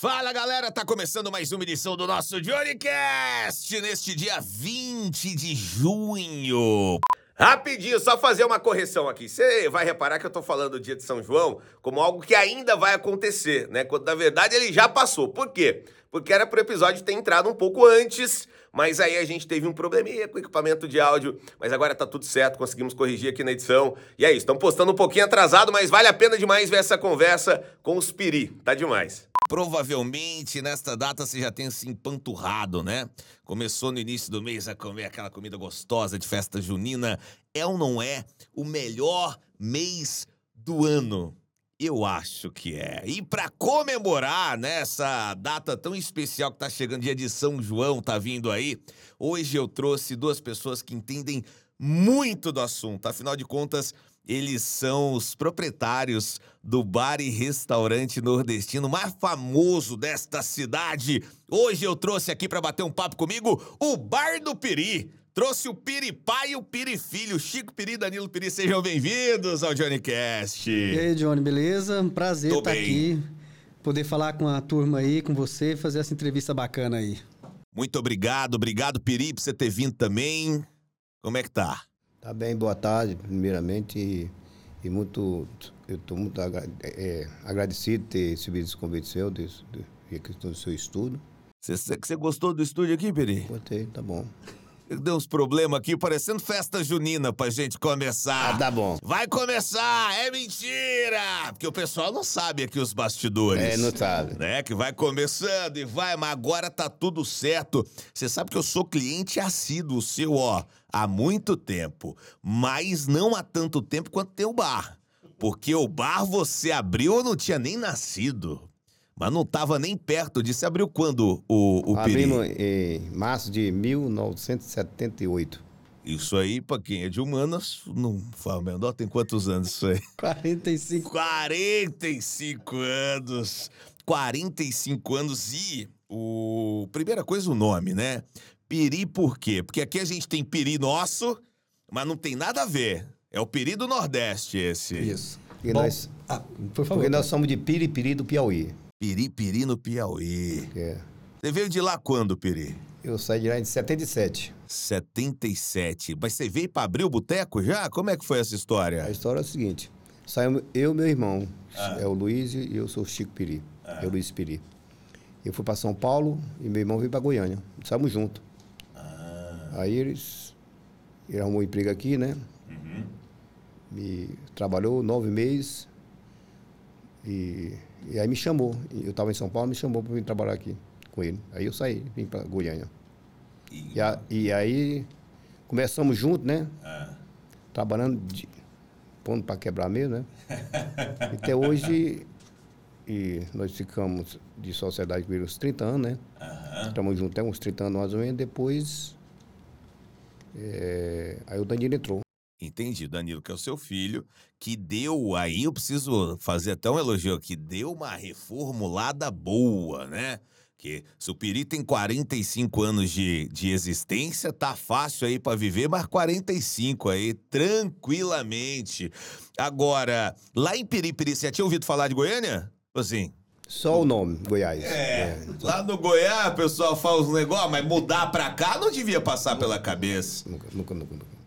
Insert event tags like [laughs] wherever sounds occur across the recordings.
Fala galera, tá começando mais uma edição do nosso Johnnycast neste dia 20 de junho. Rapidinho, só fazer uma correção aqui. Você vai reparar que eu tô falando do dia de São João como algo que ainda vai acontecer, né? Quando na verdade ele já passou. Por quê? Porque era pro episódio ter entrado um pouco antes, mas aí a gente teve um probleminha com o equipamento de áudio, mas agora tá tudo certo, conseguimos corrigir aqui na edição. E é isso, estão postando um pouquinho atrasado, mas vale a pena demais ver essa conversa com os Piri. Tá demais. Provavelmente nesta data você já tenha se empanturrado, né? Começou no início do mês a comer aquela comida gostosa de festa junina. É ou não é o melhor mês do ano? Eu acho que é. E para comemorar nessa data tão especial que tá chegando, dia de São João, tá vindo aí, hoje eu trouxe duas pessoas que entendem muito do assunto. Afinal de contas, eles são os proprietários do bar e restaurante nordestino mais famoso desta cidade. Hoje eu trouxe aqui para bater um papo comigo o Bar do Piri. Trouxe o Piri pai e o Piri filho, Chico Piri e Danilo Piri. Sejam bem-vindos ao Johnnycast. E aí, Johnny, beleza? Um prazer estar bem. aqui, poder falar com a turma aí, com você, fazer essa entrevista bacana aí. Muito obrigado, obrigado Piri por você ter vindo também. Como é que tá? Tá bem, boa tarde, primeiramente. E, e muito, eu estou muito agra- é, agradecido de ter recebido esse convite seu, de, de, de questão do seu estudo. Você, gostou do estúdio aqui, Piri? Gostei, tá bom. Deu uns problemas aqui, parecendo festa junina pra gente começar. Ah, tá bom. Vai começar, é mentira! Porque o pessoal não sabe aqui os bastidores. É, não sabe. Né? Que vai começando e vai, mas agora tá tudo certo. Você sabe que eu sou cliente assíduo seu, ó, há muito tempo. Mas não há tanto tempo quanto tem o bar. Porque o bar você abriu, eu não tinha nem nascido. Mas não tava nem perto disso. Você abriu quando o, o Piri? Abrimos em março de 1978. Isso aí, pra quem é de humanas, não fala menor, tem quantos anos isso aí? 45. 45 anos. 45 anos e o primeira coisa o nome, né? Piri por quê? Porque aqui a gente tem piri nosso, mas não tem nada a ver. É o piri do Nordeste esse. Isso. E Bom, nós, ah, por favor. porque nós somos de Piripiri do Piauí. Piri piri no Piauí. É. Você veio de lá quando, Piri? Eu saí de lá em 77. 77. Mas você veio pra abrir o boteco já? Como é que foi essa A história? história é a seguinte: saímos eu e meu irmão, é o Luiz e eu sou o Chico Piri. Eu, Luiz Piri. Eu fui para São Paulo e meu irmão veio para Goiânia. Saímos juntos. Aí eles. Ele arrumou um emprego aqui, né? Me trabalhou nove meses. E, e aí me chamou. Eu estava em São Paulo, me chamou para vir trabalhar aqui com ele. Aí eu saí, vim para Goiânia. E, a- e aí começamos juntos, né? Trabalhando de, pondo para quebrar mesmo, né? [laughs] Até hoje, e nós ficamos de sociedade com uns 30 anos, né? Estamos juntos até uns 30 anos mais ou menos. Depois, é, aí o Danilo entrou. Entendi, Danilo, que é o seu filho, que deu aí, eu preciso fazer até um elogio, que deu uma reformulada boa, né? Que se o Piri tem 45 anos de, de existência, tá fácil aí pra viver, mas 45 aí, tranquilamente. Agora, lá em Piripiri, você já tinha ouvido falar de Goiânia? Assim, Só o nome, Goiás. É. lá no Goiás, o pessoal fala uns negócios, mas mudar pra cá não devia passar pela cabeça. Nunca, nunca, nunca. nunca.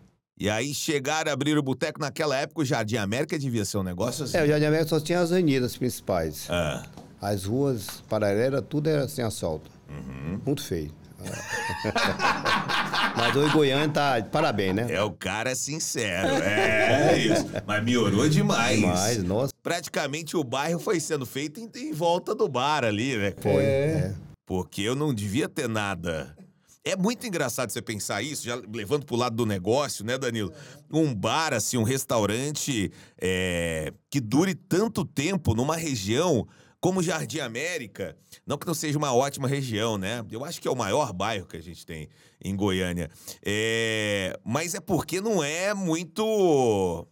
E aí chegaram a abrir o boteco naquela época, o Jardim América devia ser um negócio assim. É, o Jardim América só tinha as avenidas principais. Ah, As ruas paralelas, tudo era sem asfalto. Uhum. Muito feio. [laughs] Mas hoje Goiânia tá de parabéns, né? é o cara sincero, é, isso. Mas melhorou demais. Mas, nossa, Praticamente o bairro foi sendo feito em, em volta do bar ali, né? foi. é. Porque eu não devia ter nada. É muito engraçado você pensar isso, já levando pro lado do negócio, né, Danilo? Um bar, assim, um restaurante é, que dure tanto tempo numa região como Jardim América. Não que não seja uma ótima região, né? Eu acho que é o maior bairro que a gente tem em Goiânia. É, mas é porque não é muito.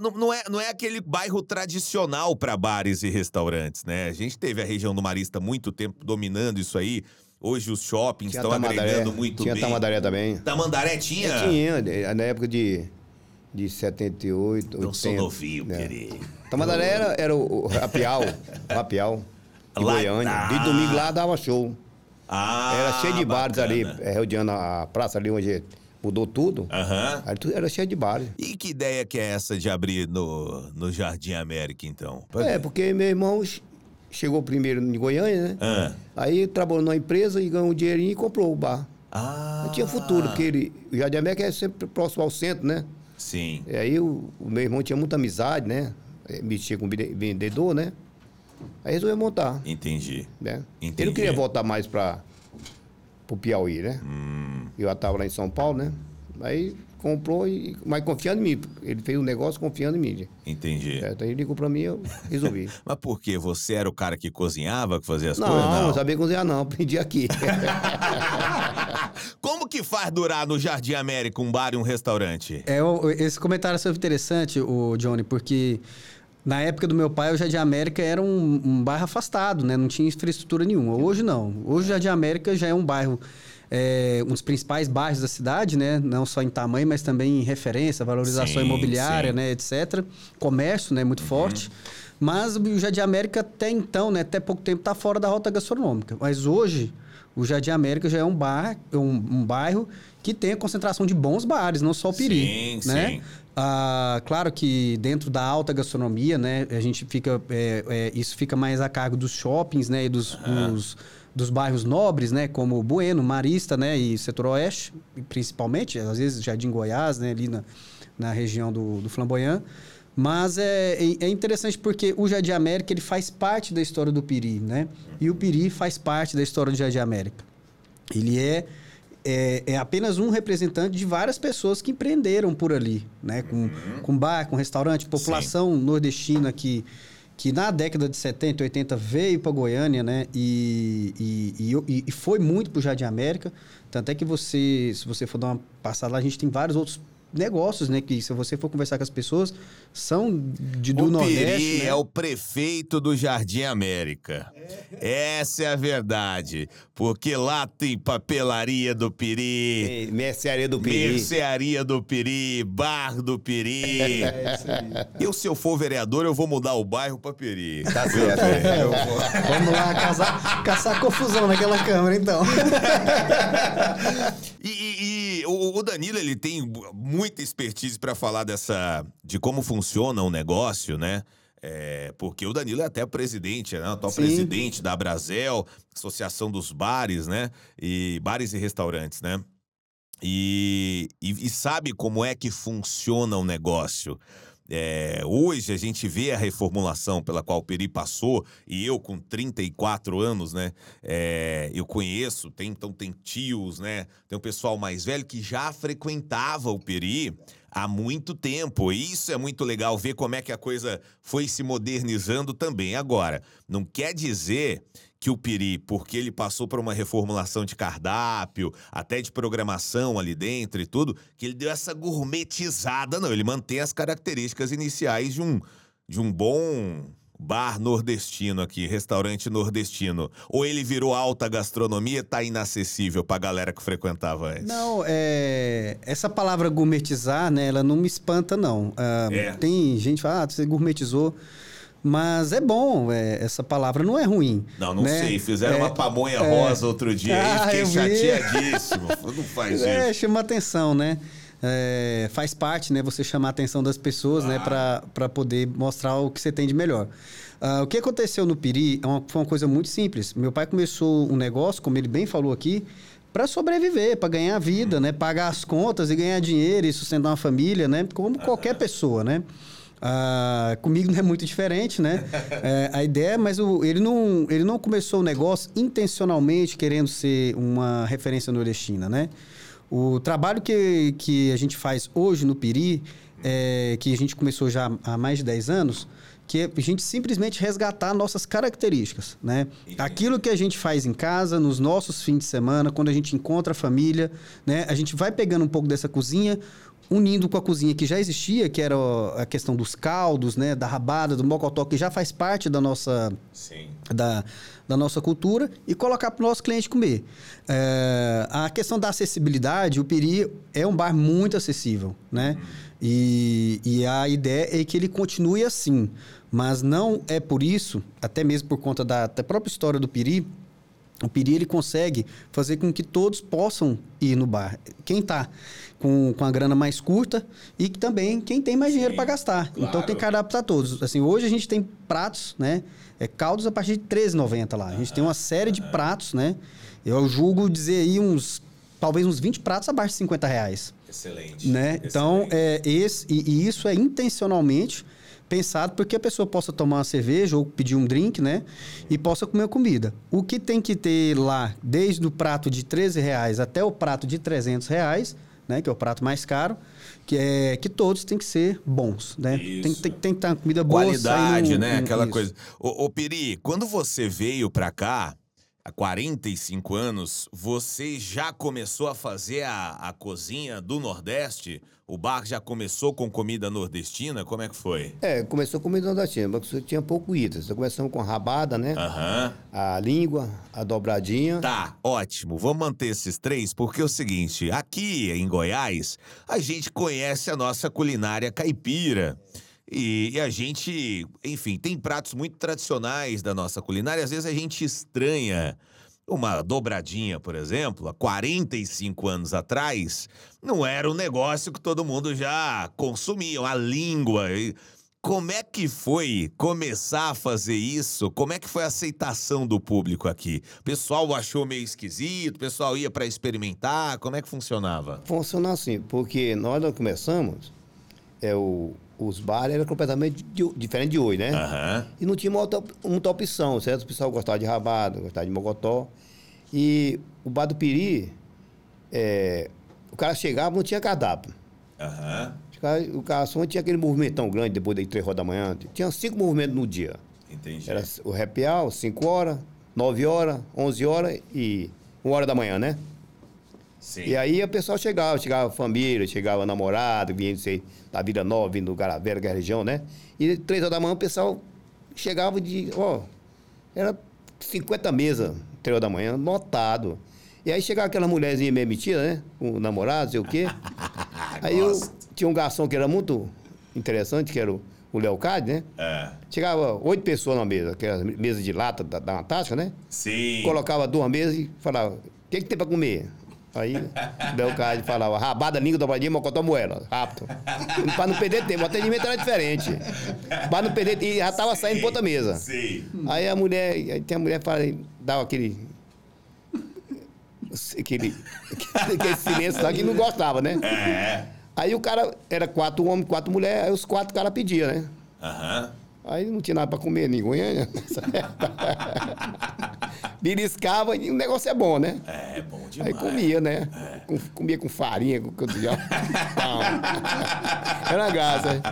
Não, não é, não é aquele bairro tradicional para bares e restaurantes, né? A gente teve a região do Marista muito tempo dominando isso aí. Hoje os shoppings Tinha estão Tamandaré, agregando muito tinha bem. Tamandaré também. Tamandaré tinha? Tinha, eh, na época de, de 78, Não sou 80, novinho, né? querido. Tamandaré era, era o, o rapial, [laughs] rapial. de Lá- Goiânia. Ah. De domingo lá dava show. Ah, Era cheio de bares ali, bacana. é, rodeando a praça ali onde mudou tudo. Aí tudo era cheio de bares. E que ideia que é essa de abrir no, no Jardim América, então? É, porque meu irmão chegou primeiro em Goiânia, né? Ah. Aí trabalhou numa empresa e ganhou um dinheirinho e comprou o bar. Ah. Aí tinha futuro, porque ele, o Jardim América é sempre próximo ao centro, né? Sim. E aí o, o meu irmão tinha muita amizade, né? Eh, Mexia com vende- vendedor, né? Aí resolveu montar, Entendi. né? Entendi. Ele não queria voltar mais para o Piauí, né? Hum. Eu já estava lá em São Paulo, né? Aí comprou, e, mas confiando em mim. Ele fez um negócio confiando em mim. Entendi. Certo? Aí ele ligou para mim eu resolvi. [laughs] Mas por quê? Você era o cara que cozinhava, que fazia as não, coisas? não sabia cozinhar não, aprendi aqui. [laughs] Como que faz durar no Jardim América um bar e um restaurante? É, esse comentário foi interessante, o Johnny, porque na época do meu pai, o Jardim América era um, um bairro afastado, né? Não tinha infraestrutura nenhuma. Hoje não. Hoje o Jardim América já é um bairro, é, um dos principais bairros da cidade, né? Não só em tamanho, mas também em referência, valorização Sim, imobiliária, sim. né? Etc. Comércio, né? Muito forte. Mas o Jardim América até então, né? Até pouco tempo, está fora da rota gastronômica. Mas hoje, o Jardim América já é um bar, um, um bairro que tem a concentração de bons bares, não só o Piri. Sim, né? sim. Ah, claro que dentro da alta gastronomia, né, a gente fica, é, é, isso fica mais a cargo dos shoppings, né, e dos, dos, dos bairros nobres, né, como Bueno, Marista, né, e Setor Oeste, principalmente, às vezes Jardim Goiás, né, ali na, na região do, do Flamboyant. Mas é, é- é interessante porque o Jardim América ele faz parte da história do Piri, né? E o Piri faz parte da história do Jardim América. Ele é, é, é apenas um representante de várias pessoas que empreenderam por ali, né? Com, com bar, com restaurante, população nordestina que, que na década de 70, 80 veio para Goiânia, né? E, e, e, e foi muito para o Jardim América. Tanto é que você, se você for dar uma passada lá, a gente tem vários outros negócios, né? Que se você for conversar com as pessoas, são de, do o Nordeste, Piri né? é o prefeito do Jardim América. Essa é a verdade. Porque lá tem papelaria do Piri, Ei, Mercearia do Piri. mercearia do Piri, bar do Piri. [laughs] Eu, se eu for vereador, eu vou mudar o bairro pra Piri. Tá certo. Eu vou- [laughs] Vamos lá caçar, caçar confusão naquela câmera, então. [laughs] E, e- e o, o Danilo, ele tem muita expertise pra falar dessa. de como funciona o negócio, né? É, porque o Danilo é até presidente, né? Atual presidente da Brasel, Associação dos Bares, né? E bares e restaurantes, né? E, e, e sabe como é que funciona o negócio. É, hoje a gente vê a reformulação pela qual o Peri passou, e eu com 34 anos, né? é, eu conheço, tem, então tem tios, né? Tem um pessoal mais velho que já frequentava o Peri há muito tempo. E isso é muito legal ver como é que a coisa foi se modernizando também. Agora, não quer dizer que o Piri, porque ele passou por uma reformulação de cardápio, até de programação ali dentro e tudo, que ele deu essa gourmetizada, não. Ele mantém as características iniciais de um, de um bom bar nordestino aqui, restaurante nordestino. Ou ele virou alta gastronomia, tá inacessível pra galera que frequentava antes. Não, é, essa palavra gourmetizar, né, ela não me espanta, não. Ah, É. Tem gente que fala, ah, você gourmetizou. Mas é bom, é, essa palavra não é ruim. Não, não né? sei. Fizeram É, uma pamonha é. rosa outro dia Ah, fiquei chateadíssimo. Não faz [laughs] É, isso. chama atenção, né? É, faz parte, né? Você chamar a atenção das pessoas, né? Pra, pra poder mostrar o que você tem de melhor. Ah, o que aconteceu no Piri é uma- foi uma coisa muito simples. Meu pai começou um negócio, como ele bem falou aqui, para sobreviver, para ganhar vida, né? Pagar as contas e ganhar dinheiro e sustentar uma família, né? Como qualquer pessoa, né? Ah, comigo não é muito diferente, né? [laughs] É, a ideia, mas o- ele, não, ele não começou o negócio intencionalmente querendo ser uma referência nordestina, né? O trabalho que, que a gente faz hoje no Piri, é, que a gente começou já há mais de 10 anos, que é a gente simplesmente resgatar nossas características, né? Aquilo que a gente faz em casa, nos nossos fins de semana, quando a gente encontra a família, né? A gente vai pegando um pouco dessa cozinha, unindo com a cozinha que já existia, que era a questão dos caldos, né, da rabada, do mocotó, que já faz parte da nossa Sim. da, da nossa cultura e colocar para o nosso cliente comer. É, a questão da acessibilidade, o Peri é um bar muito acessível, né? E, e a ideia é que ele continue assim. Mas não é por isso, até mesmo por conta da, da própria história do Peri, o Piri ele consegue fazer com que todos possam ir no bar. Quem está com, com a grana mais curta e que também quem tem mais dinheiro para gastar. claro. Então tem cardápio para todos. Assim, hoje a gente tem pratos, né? É, caldos a partir de R$ 13,90 lá. A gente tem uma série de pratos, né? Eu julgo dizer aí uns talvez uns 20 pratos abaixo de 50 reais. Excelente. Né? Então, Excelente. é, esse, e, e isso é intencionalmente pensado porque a pessoa possa tomar uma cerveja ou pedir um drink, né? E possa comer comida. O que tem que ter lá, desde o prato de 13 reais até o prato de 300 reais, né? Que é o prato mais caro, que é que todos têm que ser bons, né? Tem, Isso. tem, tem que estar uma comida boa. Qualidade, saindo- né? um- Aquela isso. coisa. Ô, ô Piri, quando você veio pra cá, há 45 anos, você já começou a fazer a, a cozinha do Nordeste? O bar já começou com comida nordestina? Como é que foi? É, começou com comida nordestina, mas você tinha pouco itens. Então começamos com a rabada, né? Aham. A língua, a dobradinha. Tá, ótimo. Vamos manter esses três, porque é o seguinte: aqui em Goiás, a gente conhece a nossa culinária caipira. E, e a gente, enfim, tem pratos muito tradicionais da nossa culinária. Às vezes a gente estranha uma dobradinha, por exemplo, há 45 anos atrás, não era um negócio que todo mundo já consumia. A língua. Como é que foi começar a fazer isso? Como é que foi a aceitação do público aqui? O pessoal achou meio esquisito? O pessoal ia pra experimentar? Como é que funcionava? Funciona assim, porque nós quando começamos, é, o, os bares eram completamente di- diferente de hoje, né? Aham. E não tinha muita, muita opção, certo? O pessoal gostava de rabada, gostava de mogotó. E o bar do Piri, é, o cara chegava, não tinha cardápio. Aham. Os caras- O garçom tinha aquele movimentão grande depois das três horas da manhã. Tinha cinco movimentos no dia. Entendi. Era o happy hour, 5 horas, 9 horas, 11 horas e 1 hora da manhã, né? Sim. E aí o pessoal chegava, chegava família, chegava namorado, vinha sei, da Vila Nova, vindo do Garavera, que é a região, né? E três horas da manhã o pessoal chegava de, ó, era 50 mesas, três horas da manhã, lotado. E aí chegava aquela mulherzinha meio metida, né? Com o namorado, sei o quê. [laughs] aí eu tinha um garçom que era muito interessante, que era o, o Leocádio, né? É. Chegava oito pessoas na mesa, aquela mesa de lata da, da Natasha, né? Sim. Colocava duas mesas e falava, o que, que tem pra comer? Aí o cara falava, rabada, língua, dobradinha, mocotó, moela, rápido. pra não perder tempo, o atendimento era diferente. Pra não perder e já tava saindo pra outra mesa. Sim. Aí a mulher, aí tem a mulher fala, dava aquele. Aquele, aquele silêncio lá que não gostava, né? É. Aí o cara, era quatro homens, quatro mulheres, aí os quatro caras pediam, né? Aham. Aí não tinha nada pra comer em Goiânia. [laughs] Beliscava e o negócio é bom, né? É bom Aí demais. comia, né? Com- comia com farinha, com pão. Era uma graça. né?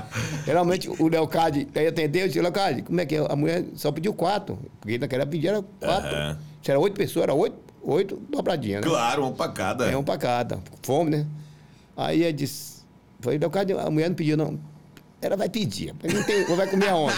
Geralmente o Leocade aí atendeu e disse, Leocade, como é que é? A mulher só pediu quatro. Porque naquela pedir era quatro. Aham. Se era oito pessoas, era oito, oito dobradinhas, né? Claro, um pra cada. É um pra cada. Fome, né? Aí ele disse, foi, Leocade, a mulher não pediu, não. Ela vai pedir. Não tem, vai comer aonde?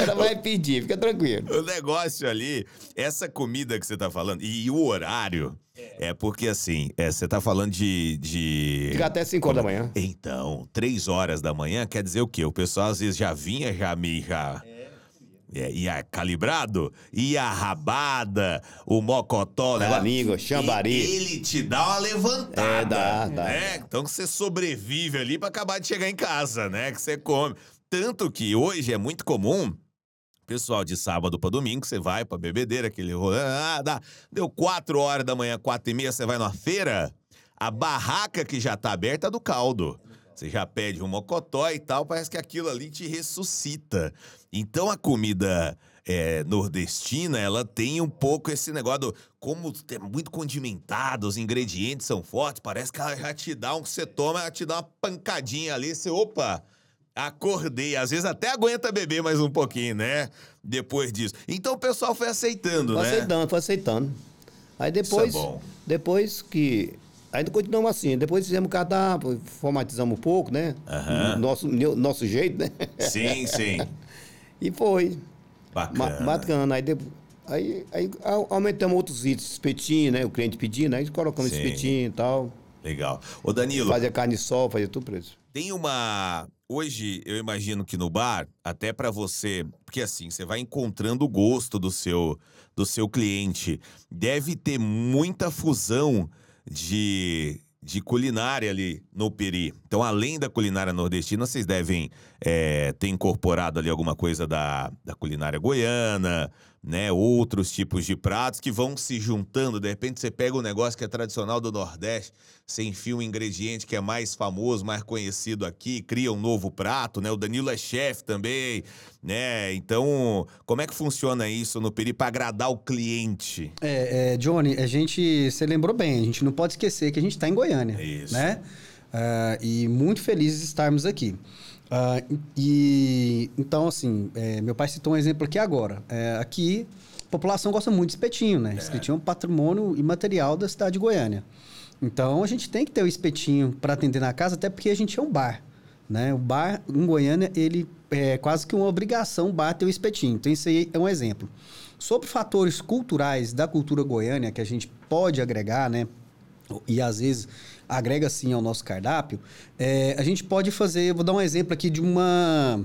Ela vai pedir, fica tranquilo. O negócio ali, essa comida que você tá falando, e o horário, é porque assim, é, você tá falando de. de... Fica até 5 horas da manhã. Então, três horas da manhã quer dizer o quê? O pessoal às vezes já vinha já meio já. É, ia calibrado, ia rabada, o mocotó, né? A língua, chambari. E Ele te dá uma levantada. É, dá, dá. Né? Então que você sobrevive ali pra acabar de chegar em casa, né? Que você come. Tanto que hoje é muito comum Pessoal, de sábado pra domingo, você vai pra bebedeira, aquele rolê. Ah, dá, deu quatro horas da manhã, quatro e meia, você vai numa feira, a barraca que já tá aberta é do caldo. Você já pede um mocotó e tal, parece que aquilo ali te ressuscita. Então a comida é, nordestina, ela tem um pouco esse negócio do. Como é muito condimentado, os ingredientes são fortes, parece que ela já te dá um que você toma, ela te dá uma pancadinha ali, você, opa, acordei. Às vezes até aguenta beber mais um pouquinho, né? Depois disso. Então o pessoal foi aceitando, Foi né? aceitando, foi aceitando. Aí depois, é bom. depois que ainda continuamos assim. Depois fizemos cardápio, formatizamos um pouco, né? Aham. Nosso, nosso jeito, né? Sim, sim. [laughs] E foi. Bacana. Bacana. Aí, depois, aí, aí au- aumentamos outros itens, espetinho, né? O cliente pedindo, aí colocamos Sim. espetinho e tal. Legal. Ô, Danilo, Fazia carne sol, fazia tudo preço. Tem uma. Hoje, eu imagino que no bar, até pra você. Porque assim, você vai encontrando o gosto do seu, do seu cliente. Deve ter muita fusão de, de culinária ali no Peri. Então, além da culinária nordestina, vocês devem é, ter incorporado ali alguma coisa da, da culinária goiana, né? Outros tipos de pratos que vão se juntando. De repente, você pega um negócio que é tradicional do Nordeste, você enfia um ingrediente que é mais famoso, mais conhecido aqui, cria um novo prato, né? O Danilo é chefe também, né? Então, como é que funciona isso no Peri para agradar o cliente? É, é, Johnny, a gente, você lembrou bem, a gente não pode esquecer que a gente está em Goiânia, Isso. né? Ah, e muito felizes de estarmos aqui. Ah, e então, assim, é, meu pai citou um exemplo aqui agora. É, aqui, a população gosta muito de espetinho, né? Espetinho é um patrimônio imaterial da cidade de Goiânia. Então, a gente tem que ter o espetinho para atender na casa, até porque a gente é um bar. Né? O bar em Goiânia, ele é quase que uma obrigação o bar ter o espetinho. Então, isso aí é um exemplo. Sobre fatores culturais da cultura goiânia que a gente pode agregar, né? E às vezes agrega sim ao nosso cardápio, é, a gente pode fazer, vou dar um exemplo aqui de uma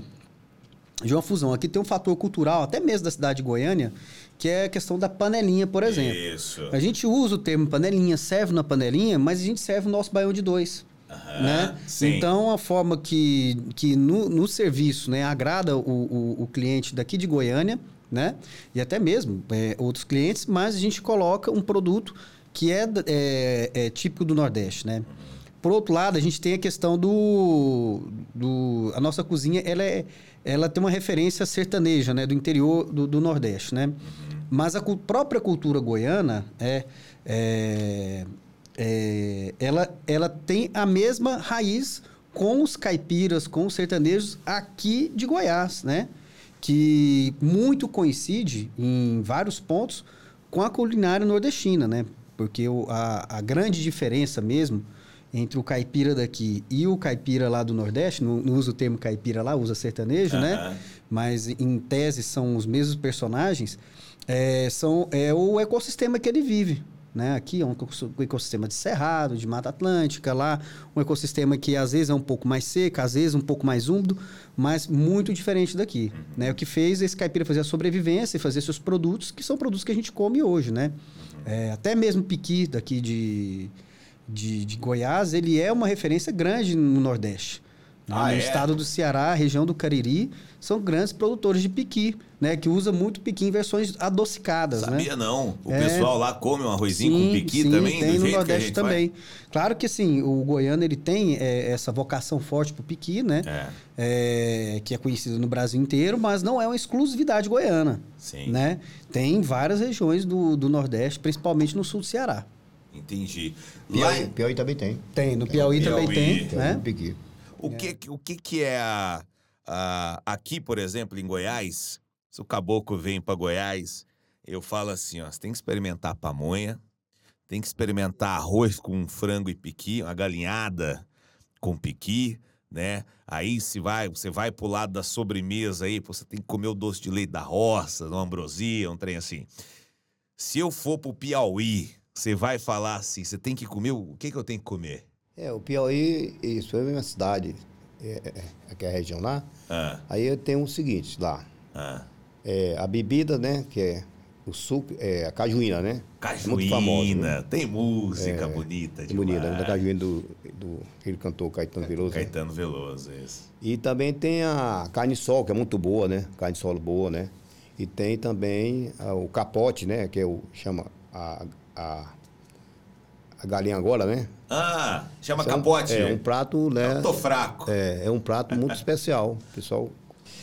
de uma fusão. Aqui tem um fator cultural, até mesmo da cidade de Goiânia, que é a questão da panelinha, por exemplo. Isso. A gente usa o termo panelinha, serve na panelinha, mas a gente serve o nosso baião de dois. né? sim. Então, a forma que, que no, no serviço né, agrada o, o, o cliente daqui de Goiânia, né? e até mesmo é, outros clientes, mas a gente coloca um produto que é, é, é típico do Nordeste. Né? Por outro lado, a gente tem a questão do. do a nossa cozinha ela, é, ela tem uma referência sertaneja, né? Do interior do, do Nordeste, né? Mas a cu- própria cultura goiana é, é, é, ela, ela tem a mesma raiz com os caipiras, com os sertanejos aqui de Goiás, né? Que muito coincide em vários pontos com a culinária nordestina, né? Porque o- a, a grande diferença mesmo entre o caipira daqui e o caipira lá do Nordeste, não, não usa o termo caipira lá, usa sertanejo, né? Mas em tese são os mesmos personagens, é, são, é o ecossistema que ele vive. Né? Aqui é um ecoss- ecossistema de cerrado, de mata atlântica, lá um ecossistema que às vezes é um pouco mais seco, às vezes um pouco mais úmido, mas muito diferente daqui. Né? O que fez esse caipira fazer a sobrevivência e fazer seus produtos, que são produtos que a gente come hoje. Né? É, até mesmo piqui daqui de, de, de Goiás, ele é uma referência grande no Nordeste. Né? Ah, no é? estado do Ceará, a região do Cariri, são grandes produtores de piqui, né? Que usa muito piqui em versões adocicadas, né? Sabia não. O É. pessoal lá come um arrozinho com piqui sim, também, tem do no jeito que a Nordeste gente também. Claro que sim, o goiano ele tem é, essa vocação forte pro piqui, né? É. É, que é conhecido no Brasil inteiro, mas não é uma exclusividade goiana. Sim. Né? Tem em várias regiões do, do Nordeste, principalmente no sul do Ceará. Entendi. Lá Piauí, em- Piauí também tem. Tem, no Piauí, também Piauí. tem, Tem né? um piqui. O, que, o que, que é a, a- Aqui, por exemplo, em Goiás, se o caboclo vem para Goiás, eu falo assim: ó, você tem que experimentar pamonha, tem que experimentar arroz com frango e piqui, uma galinhada com piqui, né? Aí se vai, você vai pro lado da sobremesa aí, você tem que comer o doce de leite da roça, uma ambrosia, um trem assim. Se eu for pro Piauí, você vai falar assim, você tem que comer, o que que eu tenho que comer? É, o Piauí, isso é a mesma cidade, é, é, aqui é a região lá. Ah, Aí tem o seguinte lá. ah. É, a bebida, né? Que é o suco, é a cajuína, né? É muito famosa. Cajuína, Né? tem música bonita É demais. bonita, né? da cajuína do, do aquele cantor Caetano Veloso. né? Caetano Veloso, isso. E também tem a carne sol, que é muito boa, né? Carne de solo boa, né? E tem também ah, o capote, né? Que é o chama a, a, a galinha agora, né? Ah, chama Isso é um- capote. É um prato, né? Eu tô fraco. É, é um prato muito [laughs] especial. O pessoal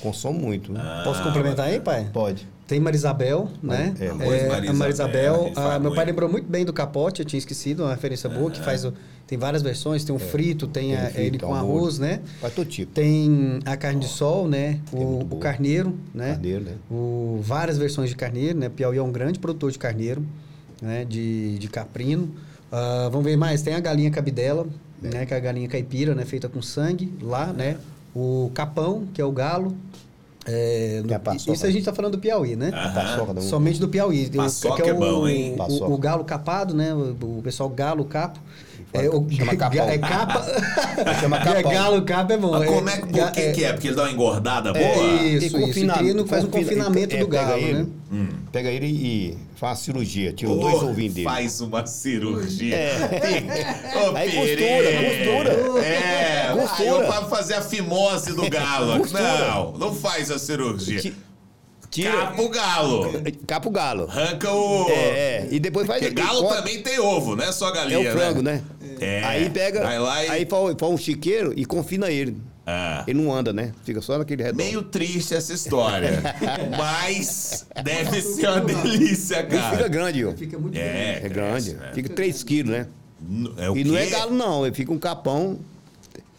consome muito. Né? Ah, Posso complementar aí, pai? Pode. Tem Marisabel, né? é, É, a Marisabel, Marisabel. ah, meu pai lembrou muito bem do capote, eu tinha esquecido, uma referência boa, que faz o, tem várias versões, tem um frito, tem, É. tem a- frito, ele com arroz, né? Faz todo tipo. Tem a carne de sol, né? é O, o carneiro, né? Carneiro, né? O, várias versões de carneiro, né? Piauí é um grande produtor de carneiro, né? De, de caprino. Ah, vamos ver mais. Tem a galinha cabidela, né? Que é a galinha caipira, né? Feita com sangue lá, né? O capão, que é o galo. É, Que é paçoca. isso a gente tá falando do Piauí, né? Paçoca Somente do Piauí. Paçoca que é o, bom, hein? o-. O, galo capado, né? O, o pessoal galo capo. É, o, Chama [laughs] capão. É capa. [laughs] Chama É, capão. galo capo é bom. Mas como é, por ga- que, que é? Porque ele dá uma engordada boa? É, E isso, isso. confina- Cria no- faz um confina- confinamento é, do pega galo, ele, né? Pega ele e faz uma cirurgia, tira dois ouvinhos dele. Faz uma cirurgia. [laughs] Ô, Aí Pere. costura, costura. É, Costura. aí eu fazer a fimose do galo. Não, não faz a cirurgia. Ti- Tira. Capa o galo. Capa o galo. Arranca o... É, é. E depois faz. Porque galo corta- também tem ovo, não é só É galinha, o frango, né? É. Aí pega. Vai lá e- Aí faz, faz um chiqueiro e confina ele. Ah. Ele não anda, né? Fica só naquele redor. Meio triste essa história. [laughs] mas deve ser uma delícia, Ele fica cara. grande, ó. Fica muito É, É grande. cresce, né? Fica 3 quilos, né? É o E não é galo, não. Ele fica um capão.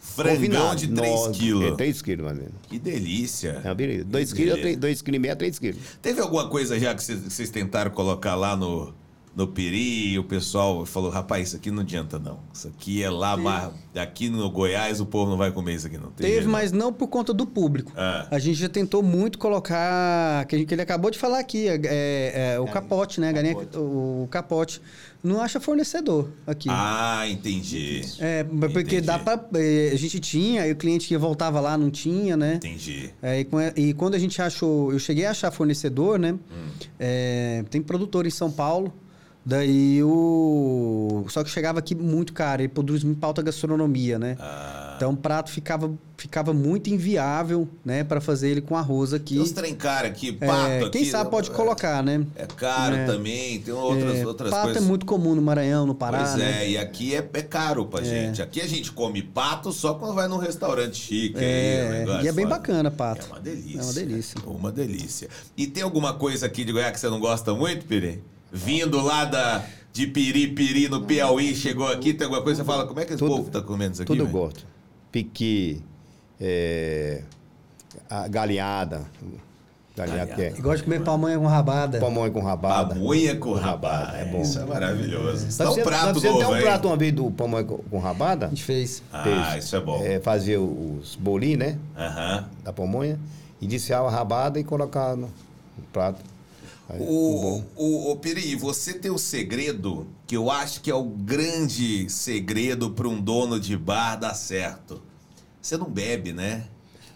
Frangão de 3 Nossa, quilos. É 3 quilos, mais ou menos. Que delícia. É uma beleza. 2 Que quilos, beleza. 2 quilos e meio, 3 quilos. Teve alguma coisa já que vocês tentaram colocar lá no, no Peri e o pessoal falou, rapaz, isso aqui não adianta não. Isso aqui é lá, mas aqui no Goiás o povo não vai comer isso aqui não. Tem Teve, jeito, mas não por conta do público. Ah. A gente já tentou muito colocar, que, a gente- que ele acabou de falar aqui, é, é, é, o capote, né? Galinha, o, capote. Não acha fornecedor aqui. Ah, entendi. É, porque Entendi. dá pra. é, A gente tinha, aí o cliente que voltava lá não tinha, né? Entendi. É, e, e quando a gente achou, eu cheguei a achar fornecedor, né? Hum. É, tem produtor em São Paulo. Daí o. Só que chegava aqui muito caro, ele produz muito alta gastronomia, né? Ah. Então o prato ficava, ficava muito inviável, né? Pra fazer ele com arroz aqui. Tem uns trem cara aqui, É, pato quem aqui, sabe pode é- colocar, né? É caro É. também, tem outras, É, outras pato coisas. é muito comum no Maranhão, no Pará, Pois né? é, e aqui é, é caro pra gente. Aqui a gente come pato só quando vai num restaurante chique. É, aí, um negócio e é bem fora. bacana, pato. É uma delícia. É uma delícia. Uma delícia. E tem alguma coisa aqui de Goiás que você não gosta muito, Piri? Vindo lá da, de Piripiri, no Piauí, chegou aqui, tem alguma coisa você fala, como é que esse Tudo- povo tá comendo isso aqui? Tudo velho? gosto. Piqui, é, a galinhada. Galinhada que é. Gosta de comer pamonha com rabada. Pamonha com rabada. Pamonha com rabada. É bom. Isso é maravilhoso. Dá um você- prato novo, tem um prato uma vez do pamonha com, rabada? A gente fez. Ah, Fez. isso é bom. É, fazia os bolinhos, né? Aham. Da pamonha. E desfiava a rabada e colocava no prato. Aí, O, o, o Piri, você tem o segredo que eu acho que é o grande segredo para um dono de bar dar certo. Você não bebe, né?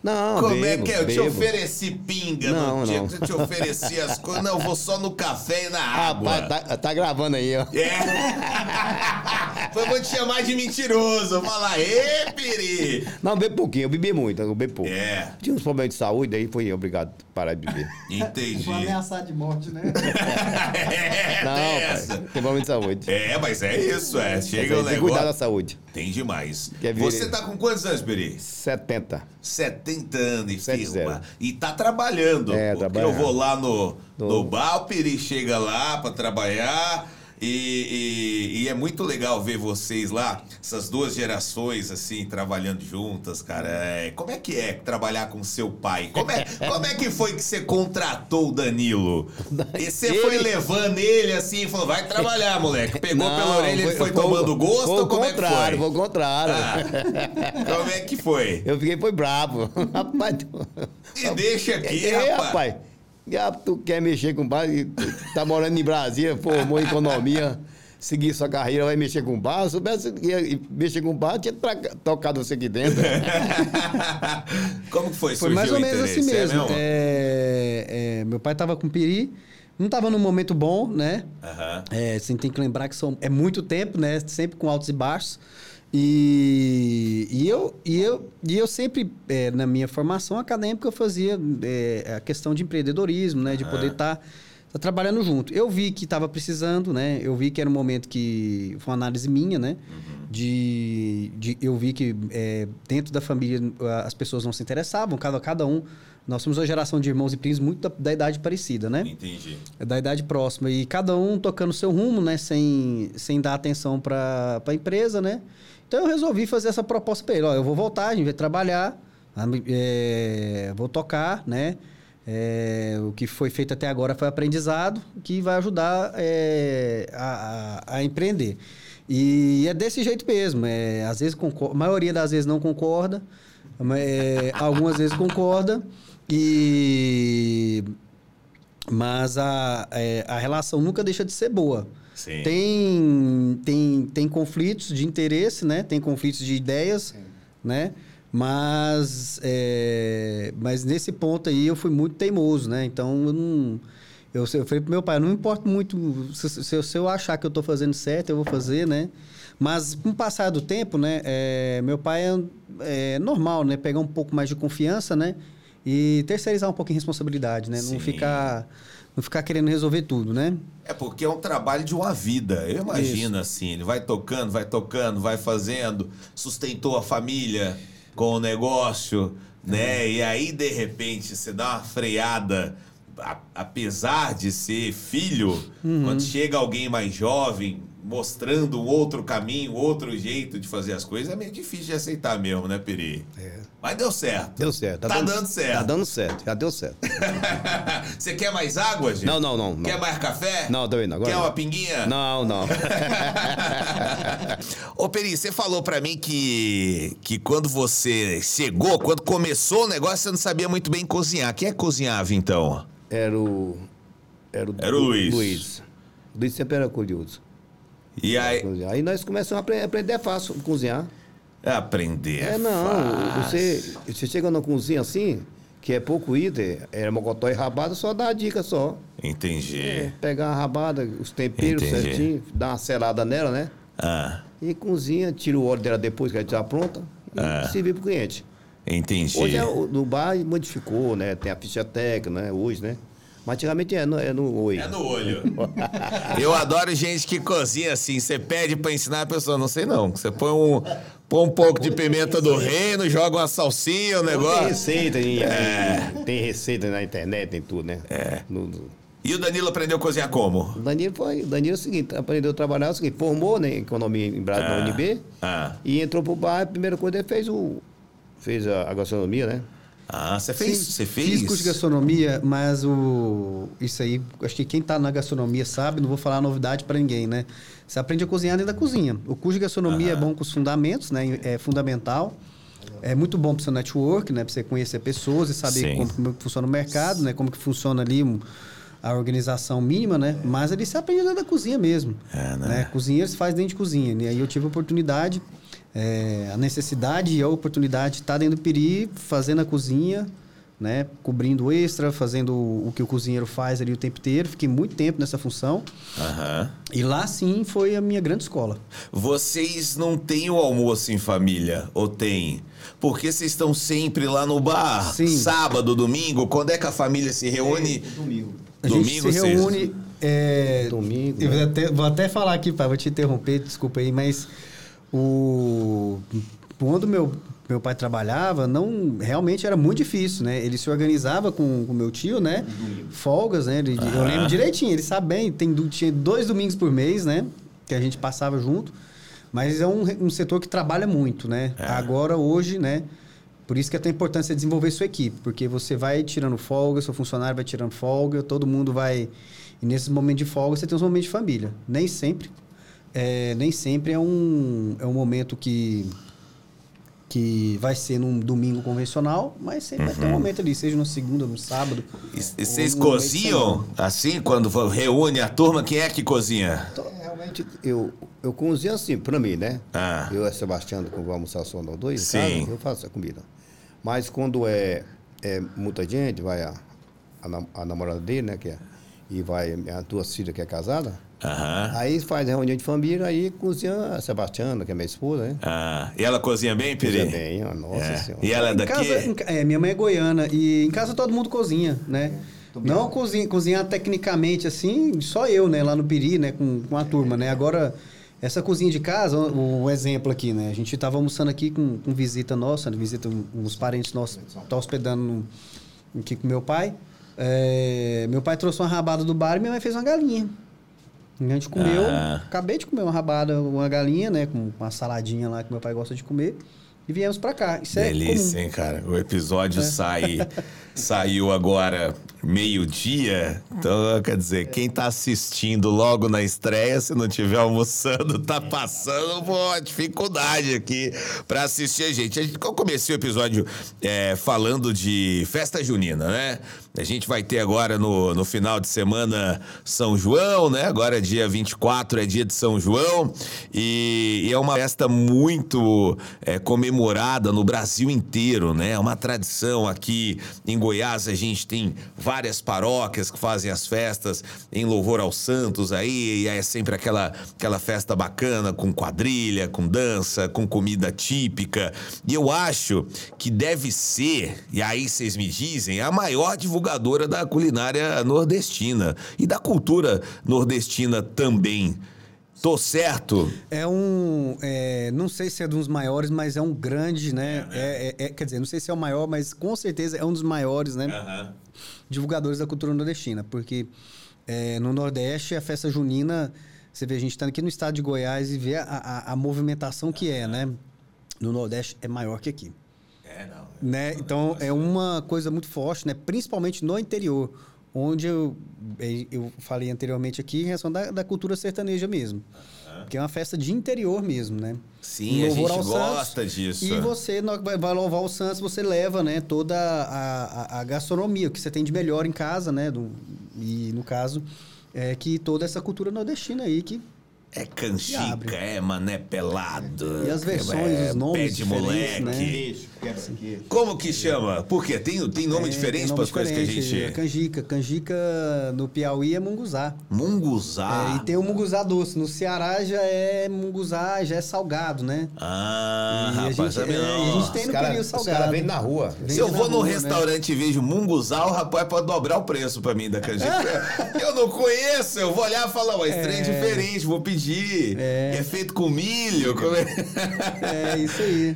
Não, Como bebo, é que é? Eu te bebo. ofereci pinga Não, no dia não. que eu te ofereci as coisas. Não, eu vou só no café e na Ah, água. tá, tá- tá gravando aí, ó. É. [laughs] Foi vou te chamar de mentiroso. Falar, ê, Piri. Não, bebo pouquinho, eu bebi muito, eu bebi pouco. É, Tinha uns problemas de saúde, daí foi obrigado a parar de beber. [laughs] entendi. Foi ameaçar de morte, né? [laughs] É, Não, tem pai, essa. tem problema de saúde. É, mas é isso, é. Chega o tem que cuidar da negócio. saúde. Tem demais. Quer ver- Você tá com quantos anos, Peri? 70. 70 anos e Sete firma. zero. E tá trabalhando. É, porque trabalhando. eu vou lá no, no No- bar, o Peri chega lá pra trabalhar. E, e- e é muito legal ver vocês lá, essas duas gerações, assim, trabalhando juntas, cara. É, como é que é trabalhar com seu pai? Como é, [laughs] como é que foi que você contratou o Danilo? E você foi Ele- levando ele assim e falou: vai trabalhar, moleque. Pegou Não, pela orelha, ele foi, tomando gosto foi ou o como é que contrário, foi? foi o contrário. Ah, como é que foi? Eu fiquei, foi bravo. [laughs] Rapaz, E deixa aqui, Ei, rapaz. rapaz. Já tu quer mexer com bar, e tá morando em Brasília, formou em economia, seguir sua carreira, vai mexer com bar. Soubesse que ia mexer com bar, tinha tra- tocado você aqui dentro. [laughs] Como que foi? Foi mais ou menos assim interesse, mesmo. É É, é, meu pai tava com piri, não tava num momento bom, né? Aham. É, você tem que lembrar que são, é muito tempo, né? Sempre com altos e baixos. E, e, eu, e, eu, e eu sempre, é, na minha formação acadêmica, eu fazia é, a questão de empreendedorismo, né? De poder estar trabalhando junto. Eu vi que estava precisando, né? Eu vi que era um momento que... Foi uma análise minha, né? De, de, eu vi que é, dentro da família as pessoas não se interessavam, cada, cada um... Nós somos uma geração de irmãos e primos muito da, da idade parecida, né? Entendi. É da idade próxima. E cada um tocando seu rumo, né? Sem, sem dar atenção para a empresa, né? Então eu resolvi fazer essa proposta para ele. Ó, eu vou voltar, a gente vai trabalhar, é, vou tocar, né? É, o que foi feito até agora foi aprendizado, que vai ajudar é, a, a- a empreender. E é desse jeito mesmo. É, às vezes concorda, a maioria das vezes não concorda, é, [laughs] algumas vezes concorda. E mas a, é, a relação nunca deixa de ser boa. Sim. Tem, tem, tem conflitos de interesse, né? Tem conflitos de ideias, né? Mas, é, mas nesse ponto aí eu fui muito teimoso, né? Então eu não... Eu, eu falei pro meu pai, não importa muito... Se, se, se eu achar que eu estou fazendo certo, eu vou fazer, né? Mas com o passar do tempo, né? É, meu pai é, é normal, né? Pegar um pouco mais de confiança, né? E terceirizar um pouco em responsabilidade, né? Sim. Não ficar não ficar querendo resolver tudo, né? É porque é um trabalho de uma vida. Eu imagino Isso. assim, ele vai tocando, vai tocando, vai fazendo, sustentou a família com o negócio, né? E aí de repente você dá uma freada, a- apesar de ser filho, quando chega alguém mais jovem mostrando um outro caminho, outro jeito de fazer as coisas, é meio difícil de aceitar mesmo, né, Peri? É. Mas deu certo. Deu certo. Tá dando certo. Tá dando certo, já deu certo. [laughs] Você quer mais água, gente? Não, não, não. não. Quer mais café? Não, também não. Agora Quer uma pinguinha? Não, não. [laughs] Ô, Peri, você falou pra mim que, que quando você chegou, quando começou o negócio, você não sabia muito bem cozinhar. Quem é que cozinhava, então? Era o. Era o, Era o Luiz. Luiz. Luiz sempre era curioso. E aí... Aí nós começamos a apre- aprender é fácil cozinhar. Aprender É, não. fácil. Você, você chega na cozinha assim, que é pouco item, é mocotó e rabada, só dá a dica só. Entendi. É, pegar a rabada, os temperos Entendi. certinho, dar uma selada nela, né? Ah, E cozinha, tira o óleo dela depois que ela já pronta e Ah. servir pro cliente. entendi. Hoje é, no bar modificou, né? Tem a ficha técnica, né? Hoje, né? Mas antigamente é no, é no oi. É no olho. [laughs] Eu adoro gente que cozinha assim. Você pede pra ensinar a pessoa, não sei não. Você põe um, põe um pouco de pimenta do reino, joga uma salsinha, Tem negócio. receita, em- É. em- tem receita na internet, tem tudo, né? É. E o Danilo aprendeu a cozinhar como? o Danilo foi, o Danilo é o seguinte, aprendeu a trabalhar é o seguinte, formou né, em economia em Brasília na UNB Ah. e entrou pro bar, a primeira coisa ele fez o fez a, a gastronomia, né? Ah, você fez? Você fez? Fiz curso de gastronomia, mas o isso aí, acho que quem tá na gastronomia sabe, não vou falar novidade para ninguém, né? Você aprende a cozinhar dentro da cozinha. O curso de gastronomia é bom com os fundamentos, né? É fundamental. É muito bom para o seu network, né? Para você conhecer pessoas e saber Sim. como, funciona o mercado, né? Como que funciona ali um- a organização mínima, né? Mas ali você aprende dentro da cozinha mesmo. É, né? Cozinheiro se faz dentro de cozinha. E aí eu tive a oportunidade, é, a necessidade e a oportunidade de estar dentro do Peri, fazendo a cozinha, né? Cobrindo extra, fazendo o, que o cozinheiro faz ali o tempo inteiro. Fiquei muito tempo nessa função. Aham. E lá sim foi a minha grande escola. Vocês não têm o almoço em família, ou tem? Porque vocês estão sempre lá no bar, Sim. sábado, domingo, quando é que a família se reúne? Domingo. A Domingo, gente se vocês- reúne. é, Domingo, Eu né? vou até, vou até falar aqui, pai, vou te interromper, desculpa aí, mas o quando meu meu pai trabalhava, não realmente era muito difícil, né? Ele se organizava com o meu tio, né? Folgas, né? Ele- Eu lembro direitinho, ele sabe bem, tem tinha dois domingos por mês, né? Que a gente passava junto. Mas é um, um setor que trabalha muito, né? É. Agora, hoje, né? Por isso que é tão importante você desenvolver sua equipe, porque você vai tirando folga, seu funcionário vai tirando folga, todo mundo vai. E nesses momentos de folga você tem os momentos de família. Nem sempre. É, nem sempre é um, é um momento que, que vai ser num domingo convencional, mas sempre vai ter um momento ali, seja no segunda, no sábado. E- Vocês cozinham assim, quando reúne a turma, quem é que cozinha? Então, realmente, eu, eu cozinho assim, pra mim, né? Ah. Eu e a Sebastião, quando vamos almoçar só nós dois, Sim. casa, eu faço a comida. Mas quando é, é muita gente, vai a, a, a namorada dele, né? Que é, e vai a tua filha que é casada, Aham. aí faz a reunião de família, aí cozinha a Sebastiana, que é minha esposa, né? Ah, e ela cozinha bem, Peri? Cozinha bem, ó, nossa É. senhora. E ela é daqui? casa, em é, minha mãe é goiana e em casa todo mundo cozinha, né? Não cozinha, cozinhar tecnicamente assim, só eu, né? Lá no Piri, né? Com, com a turma, né? Agora, essa cozinha de casa, o, o exemplo aqui, né? A gente tava almoçando aqui com, com visita nossa, né, visita um- uns parentes nossos, tá hospedando no- aqui com meu pai. É, meu pai trouxe uma rabada do bar e minha mãe fez uma galinha. A gente comeu, Ah. acabei de comer uma rabada, uma galinha, né? Com uma saladinha lá que meu pai gosta de comer. e viemos para cá. Isso é Delícia, comum. hein, cara? O episódio sai, [laughs] saiu agora meio-dia. Então, quer dizer, quem tá assistindo logo na estreia, se não tiver almoçando, tá passando por uma dificuldade aqui pra assistir a gente. A gente eu comecei o episódio é, falando de festa junina, né? A gente vai ter agora no, no final de semana São João, né? Agora dia 24 é dia de São João e, e é uma festa muito é, comemorada no Brasil inteiro, né? É uma tradição aqui em Goiás, a gente tem várias paróquias que fazem as festas em louvor aos santos aí, e é sempre aquela, aquela festa bacana com quadrilha, com dança, com comida típica. E eu acho que deve ser, e aí vocês me dizem, a maior divulgadora da culinária nordestina e da cultura nordestina também. Tô certo? É um. é, não sei se é dos maiores, mas é um grande, né? É, é- é- quer dizer, não sei se é o maior, mas com certeza é um dos maiores, né? Divulgadores da cultura nordestina. Porque é, no Nordeste, a festa junina, você vê, a gente está aqui no estado de Goiás e vê a, a- a movimentação que é, né? No Nordeste é maior que aqui. É, não. né? Então é uma coisa muito forte, né? Principalmente no interior, onde eu, eu falei anteriormente aqui em relação da, da cultura sertaneja mesmo. Que é uma festa de interior mesmo, né? Sim, a gente gosta Santos. disso. E você vai louvar o Santos, você leva, né, toda a, a, a gastronomia, o que você tem de melhor em casa, né? do- e no caso, é que toda essa cultura nordestina aí que É canjica, é mané pelado. E as versões, é os nomes Pé de moleque. né? Como que chama? Por quê? Tem, tem nome é, diferente para as coisas que a diferente, é gente... Canjica, canjica no Piauí é munguzá. Munguzá. É, e tem o munguzá doce. No Ceará já é munguzá, já é salgado, né? Ah, E a rapaz, gente- sabe é, não. e a gente tem Os no os salgado. caras vendem na rua. Vende Se eu vou num rua, né? restaurante e vejo munguzá, o rapaz pode dobrar o preço pra mim da canjica. [laughs] eu não conheço, eu vou olhar e falar, ué, esse trem é diferente, vou pedir. É. É feito com milho. como é? É, isso aí.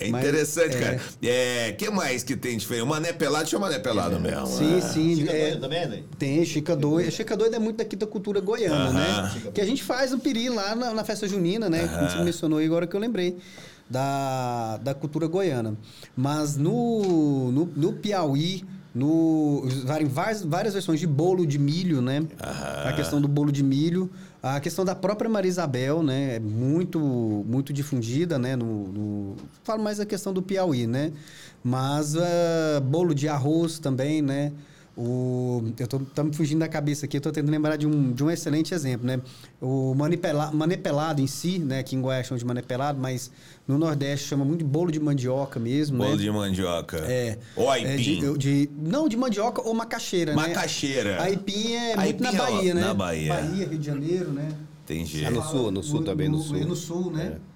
É Mas, interessante, é, cara. É, que mais que tem diferente? O mané pelado chama mané pelado mesmo. Sim, né? sim. Chica é, doida também, né? tem Chica doida. Chica doida é muito daqui da cultura goiana, Aham. né? Que a gente faz no Piri lá na, na festa junina, né? Como você mencionou aí agora que eu lembrei. Da, da cultura goiana. Mas no, no, no Piauí, no, várias, várias versões de bolo de milho, né? A questão do bolo de milho. A questão da própria Maria Isabel, né? É muito, muito difundida, né? No, no- falo mais a questão do Piauí, né? Mas ah, bolo de arroz também, né? O, eu tô, tá me fugindo da cabeça aqui, eu tô tentando lembrar de um, de um excelente exemplo, né? O manipela, manepelado em si, né? Aqui em Goiás chama de manepelado, mas no Nordeste chama muito de bolo de mandioca mesmo, Bolo né? de mandioca. É. Ou É aipim. de, de- não, de mandioca ou macaxeira, né? Macaxeira. Aipim é muito Aipim na é Bahia, né? na Bahia. Bahia, Rio de Janeiro, né? Entendi. Ah, no sul, no sul também, no sul. No sul, né? É,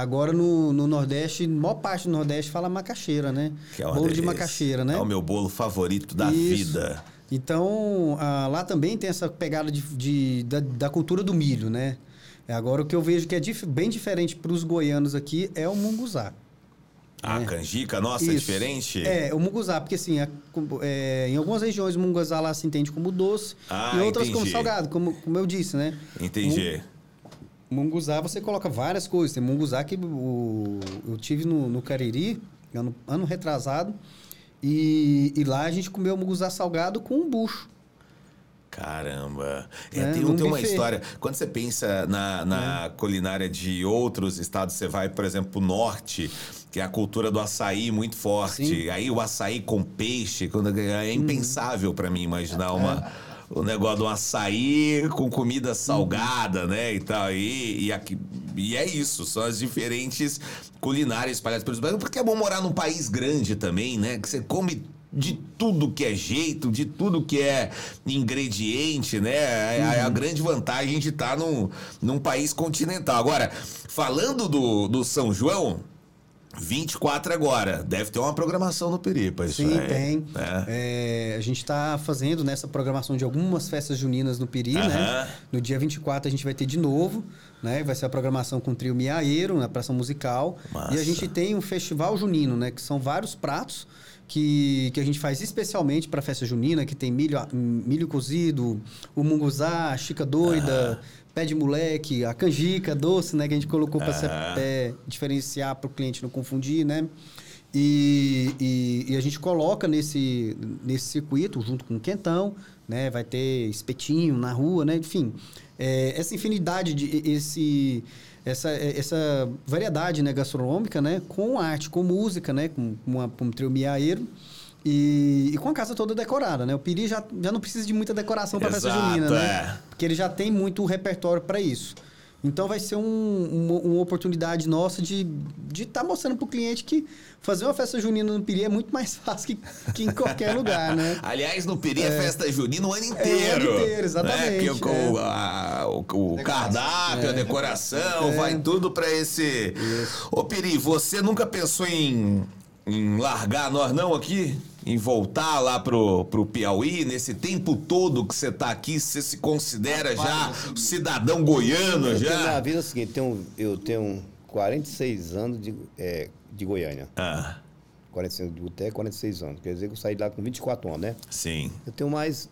agora no, no Nordeste, maior parte do Nordeste fala macaxeira, né? Que é Bolo de delícia. macaxeira, né? É o meu bolo favorito da Isso. vida. Então, ah, lá também tem essa pegada de, de- da, da cultura do milho, né? É, Agora, o que eu vejo que é dif- bem diferente para os goianos aqui é o munguzá. A canjica, nossa, é Isso. diferente? É, o munguzá, porque assim, a- é, em algumas regiões o munguzá lá se entende como doce, Ah, em outras como entendi. salgado, como, como eu disse, né? Entendi. Munguzá você coloca várias coisas. Tem munguzá que o, eu tive no, no Cariri, ano, ano retrasado, e, e lá a gente comeu munguzá salgado com um bucho. Caramba. É, É, tem, num tem uma história. Quando você pensa na, na culinária de outros estados, você vai, por exemplo, pro norte, que é a cultura do açaí muito forte. Sim. Aí o açaí com peixe, quando- é impensável pra mim imaginar uma. O negócio do açaí com comida salgada, né? E tal. E, e, aqui, e é isso, são as diferentes culinárias espalhadas pelos Brasil. Porque é bom morar num país grande também, né? Que você come de tudo que é jeito, de tudo que é ingrediente, né? É é a grande vantagem de estar num, num país continental. Agora, falando do, do São João, 24 agora. Deve ter uma programação no Peripa, isso Sim, aí, tem. né? É, a gente está fazendo nessa programação de algumas festas juninas no Peri, Aham. né? No dia 24 a gente vai ter de novo, né? Vai ser a programação com o trio Miaeiro, na Praça Musical. Massa. E a gente tem um festival junino, né? Que são vários pratos que, que a gente faz especialmente para a festa junina, que tem milho, milho cozido, o munguzá, a chica doida, pé de moleque, a canjica doce, né? Que a gente colocou para Aham. é, diferenciar para o cliente não confundir, né? E, e- e a gente coloca nesse, nesse circuito, junto com o quentão, né? Vai ter espetinho na rua, né? Enfim, é, essa infinidade, de, esse, essa, essa variedade né, gastronômica, né? Com arte, com música, né? Com, uma, com um trio miaeiro. E, e com a casa toda decorada, né? O Piri já, já não precisa de muita decoração para festa junina, né? é. Porque ele já tem muito repertório para isso. Então vai ser um- uma, uma oportunidade nossa de estar tá mostrando para o cliente que fazer uma festa junina no Piri é muito mais [laughs] fácil que, que em qualquer lugar, né? Aliás, no Peri é, festa junina o ano inteiro. É, o ano inteiro, exatamente, Né? Porque é. o, a- o- o cardápio, a decoração, vai tudo pra esse. Ô, Peri, você nunca pensou em, em largar nós não aqui? Em voltar lá pro, pro Piauí, nesse tempo todo que você tá aqui, você se considera já cidadão goiano Eu tenho minha já? vida é o seguinte, tenho, eu tenho 46 anos de, é, de Goiânia. Ah, 45 de boteco, 46 anos. Quer dizer que eu saí de lá com 24 anos, né? sim. Eu tenho mais.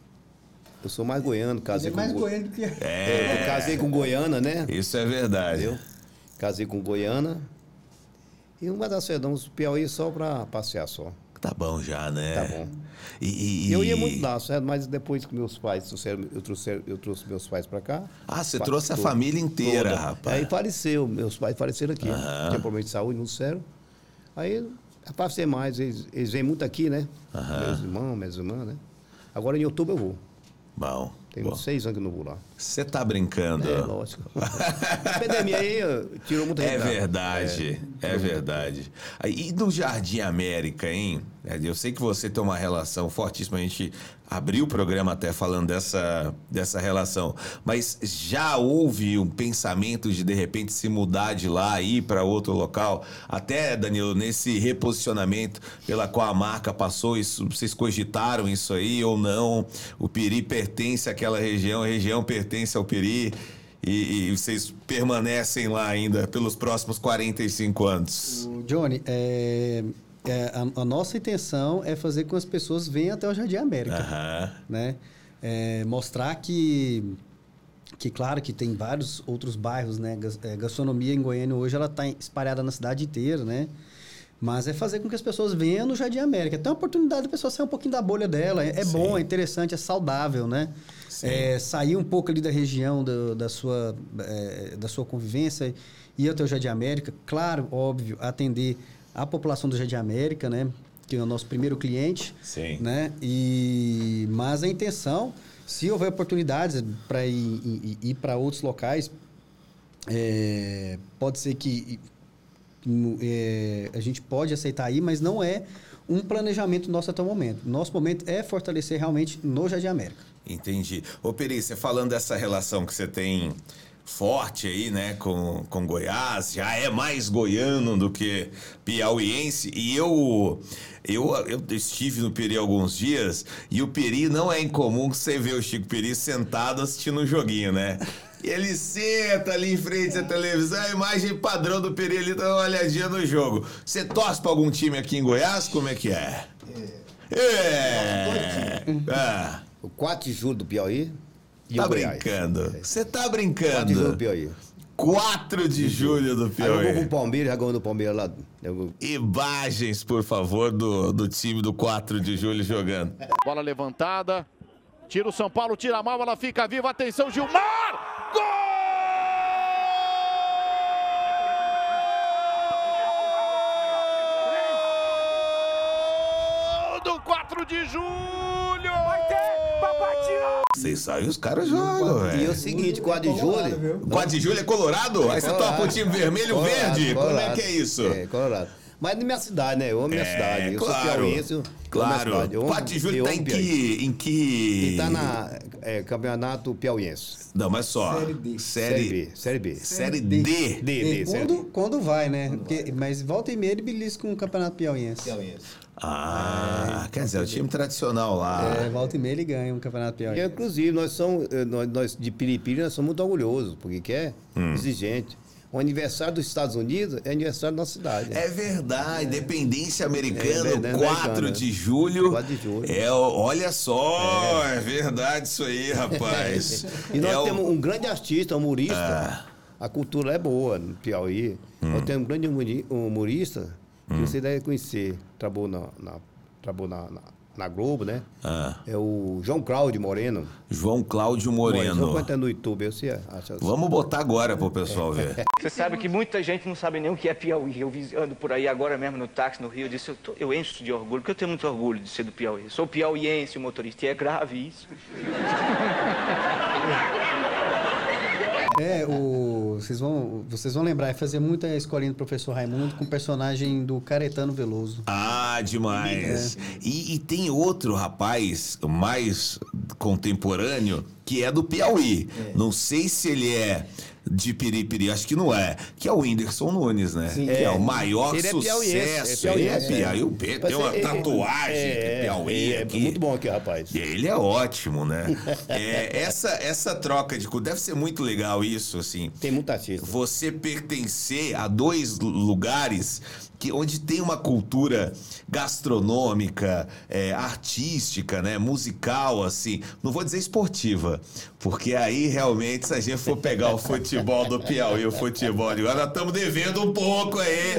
Eu sou mais goiano, casei com. mais go- goiano do que... É. Eu casei com Goiana, né? Isso é verdade. Entendeu? Casei com Goiana. E uma das Fedões Piauí só pra passear só. Tá bom já, né? Tá bom. E, e- eu ia muito lá, certo? Mas depois que meus pais trouxeram, eu trouxe, eu trouxe meus pais pra cá. Ah, você trouxe a família inteira, toda. rapaz. Aí faleceu, meus pais faleceram aqui. Aham. Tinha problema de saúde, não disseram. Aí, para ser mais, eles, eles vêm muito aqui, né? Aham. Meus irmãos, minhas irmãs, né? Agora em outubro eu vou. Bom. Tem bom. uns seis anos que eu não vou lá. Você tá brincando? É, lógico. a [laughs] pandemia aí tirou muita É gente da- verdade, é, verdade. Aí, E do Jardim América, hein? É, Eu sei que você tem uma relação fortíssima, a gente abriu o programa até falando dessa, dessa relação, mas já houve um pensamento de de repente se mudar de lá e ir para outro local? Até, Danilo, nesse reposicionamento pela qual a marca passou, isso, vocês cogitaram isso aí ou não? O Piri pertence àquela região, a região pertence ao Piri. E, e vocês permanecem lá ainda pelos próximos 45 anos. O Johnny, é, é, a, a nossa intenção é fazer com que as pessoas venham até o Jardim América. Né? É, mostrar que, que, claro, que tem vários outros bairros, né? É, gastronomia em Goiânia hoje ela está espalhada na cidade inteira, né? Mas é fazer com que as pessoas venham no Jardim América. Tem uma oportunidade da pessoa sair um pouquinho da bolha dela. É, é Sim. bom, é interessante, é saudável, né? É, sair um pouco ali da região do- da, sua, é, da sua convivência e ir até o Jardim América. Claro, óbvio, atender a população do Jardim América, né? Que é o nosso primeiro cliente Sim. né? E mas a intenção, se houver oportunidades para ir, ir- ir para outros locais, é, pode ser que é, a gente pode aceitar aí, mas não é um planejamento nosso até o momento. Nosso momento é fortalecer realmente no Jardim América. Entendi. Ô, você falando dessa relação que você tem forte aí, né, com, com Goiás, já é mais goiano do que piauiense. E eu, eu, eu estive no Peri alguns dias e o Peri não é incomum que você vê o Chico Peri sentado assistindo um joguinho, né? E ele senta ali em frente à televisão, a imagem padrão do Peri ali dá uma olhadinha no jogo. Você torce pra algum time aqui em Goiás? Como é que é? É. Ah. O 4 de julho do Piauí e Tá o Goiás. brincando. Você tá 4 de julho do brincando. Piauí. 4 de julho do Aí eu vou com o Piauí. Palmeiras, já ganhou do Palmeiras lá. Eu vou- Imagens, por favor, do, do time do 4 de julho jogando. Bola levantada. Tira o São Paulo, tira a mal, ela fica viva. Atenção, Gilmar! Gol! Do 4 de julho! Vai ter, papai tirou! Vocês sabem, os caras jogam, E é o velho. seguinte, 4 de julho. O 4 de julho é colorado? Aí você Colorado. toca o time vermelho e Colorado, verde? Como é que é isso? É, Colorado. Mas na minha cidade, né? Eu amo minha cidade. Eu sou piauiense. eu Claro. cidade. Eu amo- 4 de julho eu tá em que. Em que. E tá na é, campeonato piauiense. Não, mas só. Série D. Série B. Série B. série D. D. D, D, quando, quando vai, né? Porque- mas volta e meia ele belisca com o Campeonato Piauiense. Piauiense. Ah, quer dizer, é o time tradicional lá. É, volta e meia ele ganha um Campeonato Piauiense. inclusive, nós somos, eh, nós, nós de Piripiri, nós somos muito orgulhosos, porque que é Hum. exigente. O aniversário dos Estados Unidos é aniversário da nossa cidade. É verdade, Independência Americana, É, né, 4 americana. de julho. 4 de julho. É, olha só, é, verdade isso aí, rapaz. [laughs] E nós É o- temos um grande artista, humorista. Ah. A cultura é boa no Piauí. Hum. Nós temos um grande humori- humorista que você deve conhecer. Trabalhou na, na, trabalhou na, na, na Globo, né? Ah, É o João Cláudio Moreno. João Cláudio Moreno. encontra no YouTube, você acha. Vamos botar agora pro pessoal ver. [laughs] Você sabe que muita gente não sabe nem o que é Piauí. Eu vi- ando por aí agora mesmo no táxi no Rio, eu disse, eu, tô- eu encho de orgulho, porque eu tenho muito orgulho de ser do Piauí. Sou piauiense, o motorista, e é grave isso. [laughs] É, o, vocês, vão, vocês vão lembrar, é fazer muita escolinha do professor Raimundo com o personagem do Caretano Veloso. Ah, demais. E, e tem outro rapaz mais contemporâneo que é do Piauí. Não sei se ele é de Piripiri, acho que não é. Que é o Whindersson Nunes, né? Que é, É. o maior Ele é piauiense, é sucesso. Ele é piauiense, é. O P tem uma é- tatuagem é, de Piauí é, aqui. É muito bom aqui, rapaz. Ele é ótimo, né? [laughs] É, essa, essa troca de... Deve ser muito legal isso, assim Tem muita artista. você pertencer a dois lu- lugares que, onde tem uma cultura gastronômica, é, artística, né, musical, assim. Não vou dizer esportiva, porque aí realmente, se a gente for pegar o futebol do Piauí, o futebol de agora, estamos devendo um pouco aí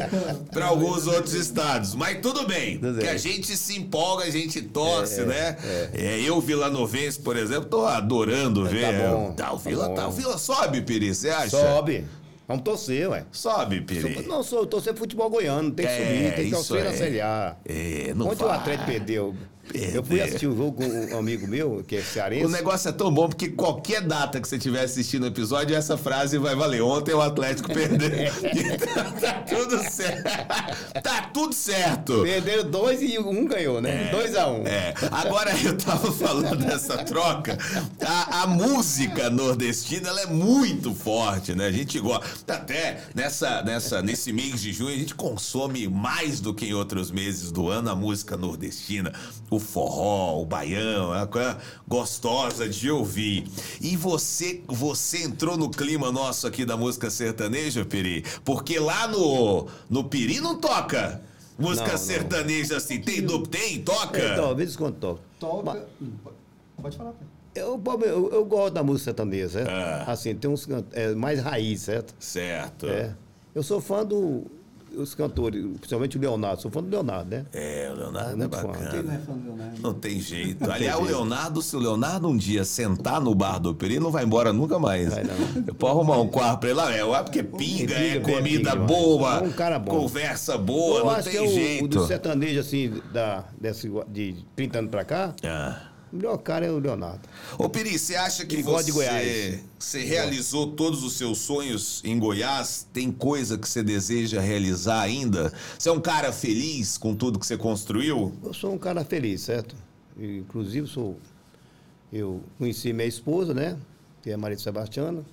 para alguns outros estados. Mas tudo bem, Tudo que a gente se empolga, a gente torce, né? É, eu, Vila Novense, por exemplo, tô adorando ver. bom, Tá, o tá Vila, bom. tá, o Vila sobe, Piri, você acha? Sobe. Vamos torcer, ué. Sobe, Piri. Não, sou torcer futebol goiano, tem que É, subir, tem que torcer na é. Série A. É, não Ontem o vai. Atlético perdeu. Perder. Eu fui assistir o jogo com um amigo meu, que é cearense. O negócio é tão bom porque qualquer data que você estiver assistindo o episódio, essa frase vai valer. Ontem o Atlético [laughs] perdeu. Então, [laughs] tá tudo certo. Tá tudo certo. Perderam dois e um ganhou, né? Dois a um. É, agora eu tava falando dessa troca. A, a música nordestina ela é muito forte, né? A gente gosta. Até nessa, nessa, nesse mês de junho, a gente consome mais do que em outros meses do ano a música nordestina. O forró, o baião, é uma coisa gostosa de ouvir. E você, você entrou no clima nosso aqui da música sertaneja, Peri? Porque lá no, no Piri não toca. Música Não, não. sertaneja assim, tem, do- tem, toca? Então, às vezes quando toca. Toca. Pode falar, pai. Eu, eu, eu gosto da música sertaneja, certo? Ah. Assim, tem uns é, mais raiz, certo? Certo. É. Eu sou fã do, dos cantores, principalmente o Leonardo. Sou fã do Leonardo, né? É, o Leonardo é, fã. bacana. Quem não é fã do Leonardo? Não tem jeito. tem Aliás, o jeito. Leonardo, se o Leonardo um dia sentar no bar do Peri, não vai embora nunca mais. Vai não. Eu posso arrumar um quarto pra ele lá, é, porque pinga, é Pinga, comida pinga, boa, é um cara bom. conversa boa, eu não acho tem que é o, o jeito. do sertanejo, assim, da, desse, de 30 anos pra cá, Ah. O melhor cara é o Leonardo. Ô, Peri, você acha que de você, Goiás. você realizou todos os seus sonhos em Goiás? Tem coisa que você deseja realizar ainda? Você é um cara feliz com tudo que você construiu? Eu sou um cara feliz, certo? Inclusive, sou. Eu conheci minha esposa, né? Que é a Maria Sebastiana.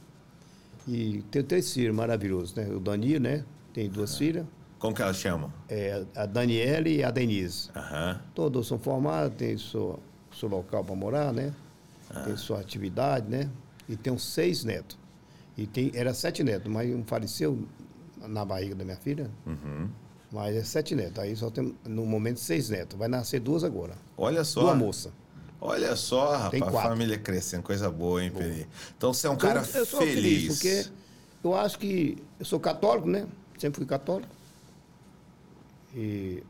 E tenho três filhos maravilhosos, né? O Danilo, né? Tem duas filhas. Como que elas chamam? É, a Daniele e a Denise. Aham. Todos são formados, têm seu, seu local para morar, né? Tem sua atividade, né? E tem uns seis netos. E tem, era sete netos, mas um faleceu na barriga da minha filha. Mas é sete netos. Aí só tem, no momento, seis netos. Vai nascer duas agora. Olha só. Duas moças. Olha só, rapaz, a família crescendo, coisa boa, hein, Peri? Então você é um cara eu sou feliz. feliz, porque eu acho que eu sou católico, né? Sempre fui católico. E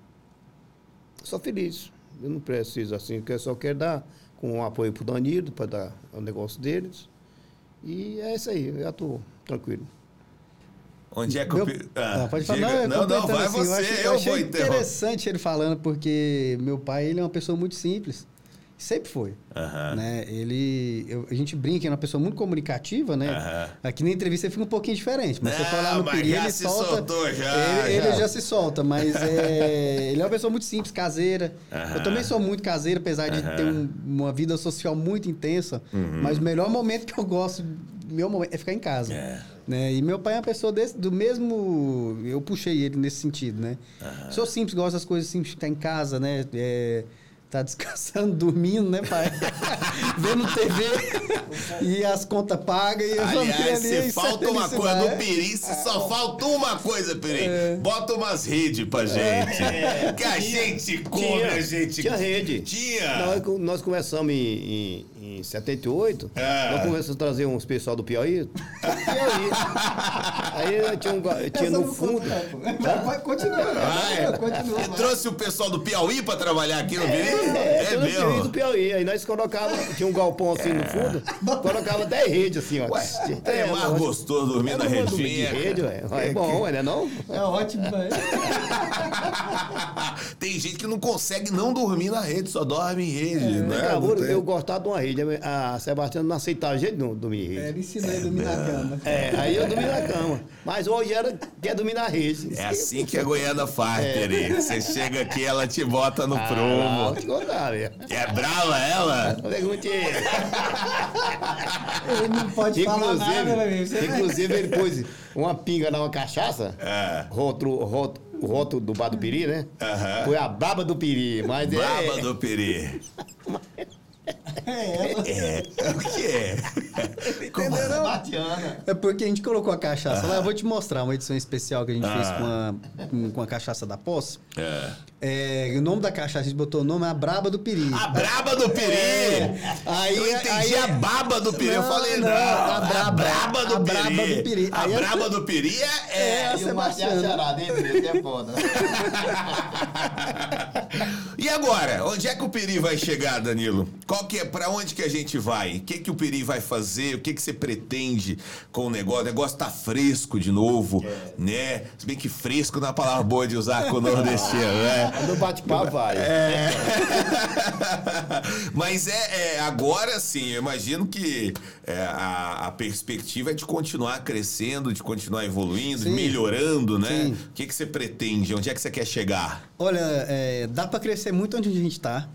sou feliz. Eu não preciso assim, porque eu só quero dar com um apoio pro Danilo, para dar o negócio deles. E é isso aí, eu já estou tranquilo. Onde é que Meu- o Peri... Ah, Ah, pode falar. diga. Não, eu não, não, vai assim, eu você, achei- eu, eu achei vou interromper. interessante ele falando, porque meu pai, ele é uma pessoa muito simples. Sempre foi. Né? Ele, eu- a gente brinca, é uma pessoa muito comunicativa, né? Aqui na entrevista fica um pouquinho diferente, mas você Não, falar no mas Peri, já ele se solta. soltou, já, ele, ele já. já se solta, mas é, [laughs] ele é uma pessoa muito simples, caseira. Eu também sou muito caseiro, apesar de ter um- uma vida social muito intensa. Uhum. Mas o melhor momento que eu gosto, meu momento, é ficar em casa. É. Né? E meu pai é uma pessoa desse, do mesmo. Eu puxei ele nesse sentido, né? Sou simples, gosto das coisas simples, ficar em casa, né? É, Tá descansando, [laughs] dormindo, né, pai? [laughs] Vendo TV [laughs] e as contas pagas e eu Aliás, se isso é falta uma coisa no Peri, se só falta uma coisa, Peri. Bota umas redes pra gente. Que a gente come, a gente. tinha rede. Tinha. Nós, nós começamos em, em, em 78. Ah. Nós começamos a trazer uns pessoal do Piauí. do Piauí. [laughs] Aí tinha, um, tinha no fundo. Vai, continua. Ah, é. Continua. Trouxe o pessoal do Piauí pra trabalhar aqui no Peri? É, É no Piauí do mesmo. Piauí. Aí nós colocava, tinha um galpão assim no fundo, colocava 10 redes assim, ó. É mais lógico. gostoso dormir na vou dormir de redinha. rede, ué. É bom, ué, né não? É ótimo, velho. [laughs] Tem gente que não consegue não dormir na rede, só dorme em rede, né? Tem- eu gostava de uma rede. A Sebastião não aceitava jeito de não dormir em rede. Ele ensinou ele a dormir na cama. É, aí eu dormi na cama. Mas hoje era quer dormir na rede. É assim que a Goiânia faz, Peri. Você chega aqui, ela te bota no Ah, prumo. vou te contar, velho. É brava ela? Pergunte ele. Ele não pode falar nada, meu amigo. Inclusive, inclusive ele pôs uma pinga numa cachaça. É. Rótulo, rótulo, o rótulo do bar do Piri, né? Aham. Foi a baba do Piri. Mas Braba é. do Peri. [laughs] É, ela. É. O que é? Como- Sebastiana. É porque a gente colocou a cachaça lá. Eu vou te mostrar uma edição especial que a gente fez Ah. com a, com- com a cachaça da posse. É. É, o nome da cachaça, a gente botou o nome A Braba do Piri. A braba do Peri! É. Aí- eu entendi aí- a baba do Peri. eu Não, falei, não, não, a a braba- braba do a Peri. braba do Peri. A Aí braba essa- do Peri é. É, é. a Sebastiana. charada, hein, Piri? Isso é foda. [laughs] E agora, onde é que o Peri vai chegar, Danilo? Qual que é, pra onde que a gente vai? O que que o Peri vai fazer? O que que você pretende com o negócio? O negócio tá fresco de novo, né? Se bem que fresco não é uma palavra boa de usar com o nordestino, né? [laughs] No bate-papo vai. É. [laughs] Mas é, é, agora sim, eu imagino que é, a, a perspectiva é de continuar crescendo, de continuar evoluindo, Sim. melhorando, né? Sim. O que, que você pretende? Onde é que você quer chegar? Olha, é, dá pra crescer muito onde a gente tá.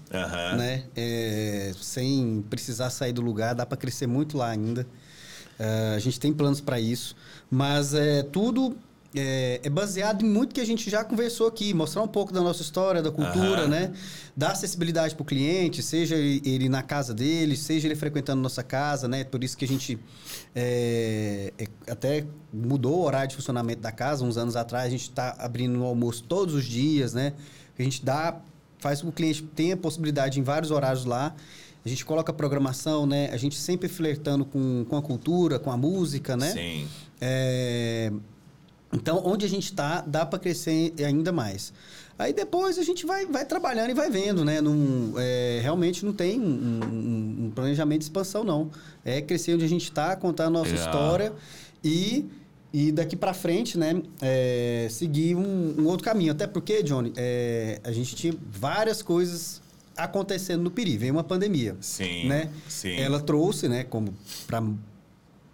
Né? É, sem precisar sair do lugar, dá pra crescer muito lá ainda. É, a gente tem planos para isso. Mas é, tudo é, é baseado em muito que a gente já conversou aqui. Mostrar um pouco da nossa história, da cultura, Aham. né? Dar acessibilidade para o cliente, seja ele ele na casa dele, seja ele frequentando nossa casa, né? Por isso que a gente é, é, até mudou o horário de funcionamento da casa. Uns anos atrás, a gente está abrindo o almoço todos os dias, né? A gente dá, faz com que o cliente tenha possibilidade em vários horários lá. A gente coloca programação, né? A gente sempre flertando com, com a cultura, com a música, né? Sim. É, Então, onde a gente está, dá para crescer ainda mais. Aí depois a gente vai, vai trabalhando e vai vendo, né? Não, é, realmente não tem um, um- um planejamento de expansão, não. É crescer onde a gente está, contar a nossa Legal. história e, e daqui para frente, né? é, seguir um, um outro caminho. Até porque, Johnny, é, a gente tinha várias coisas acontecendo no Peri. Veio uma pandemia. Sim, Né? sim. Ela trouxe, né? Como para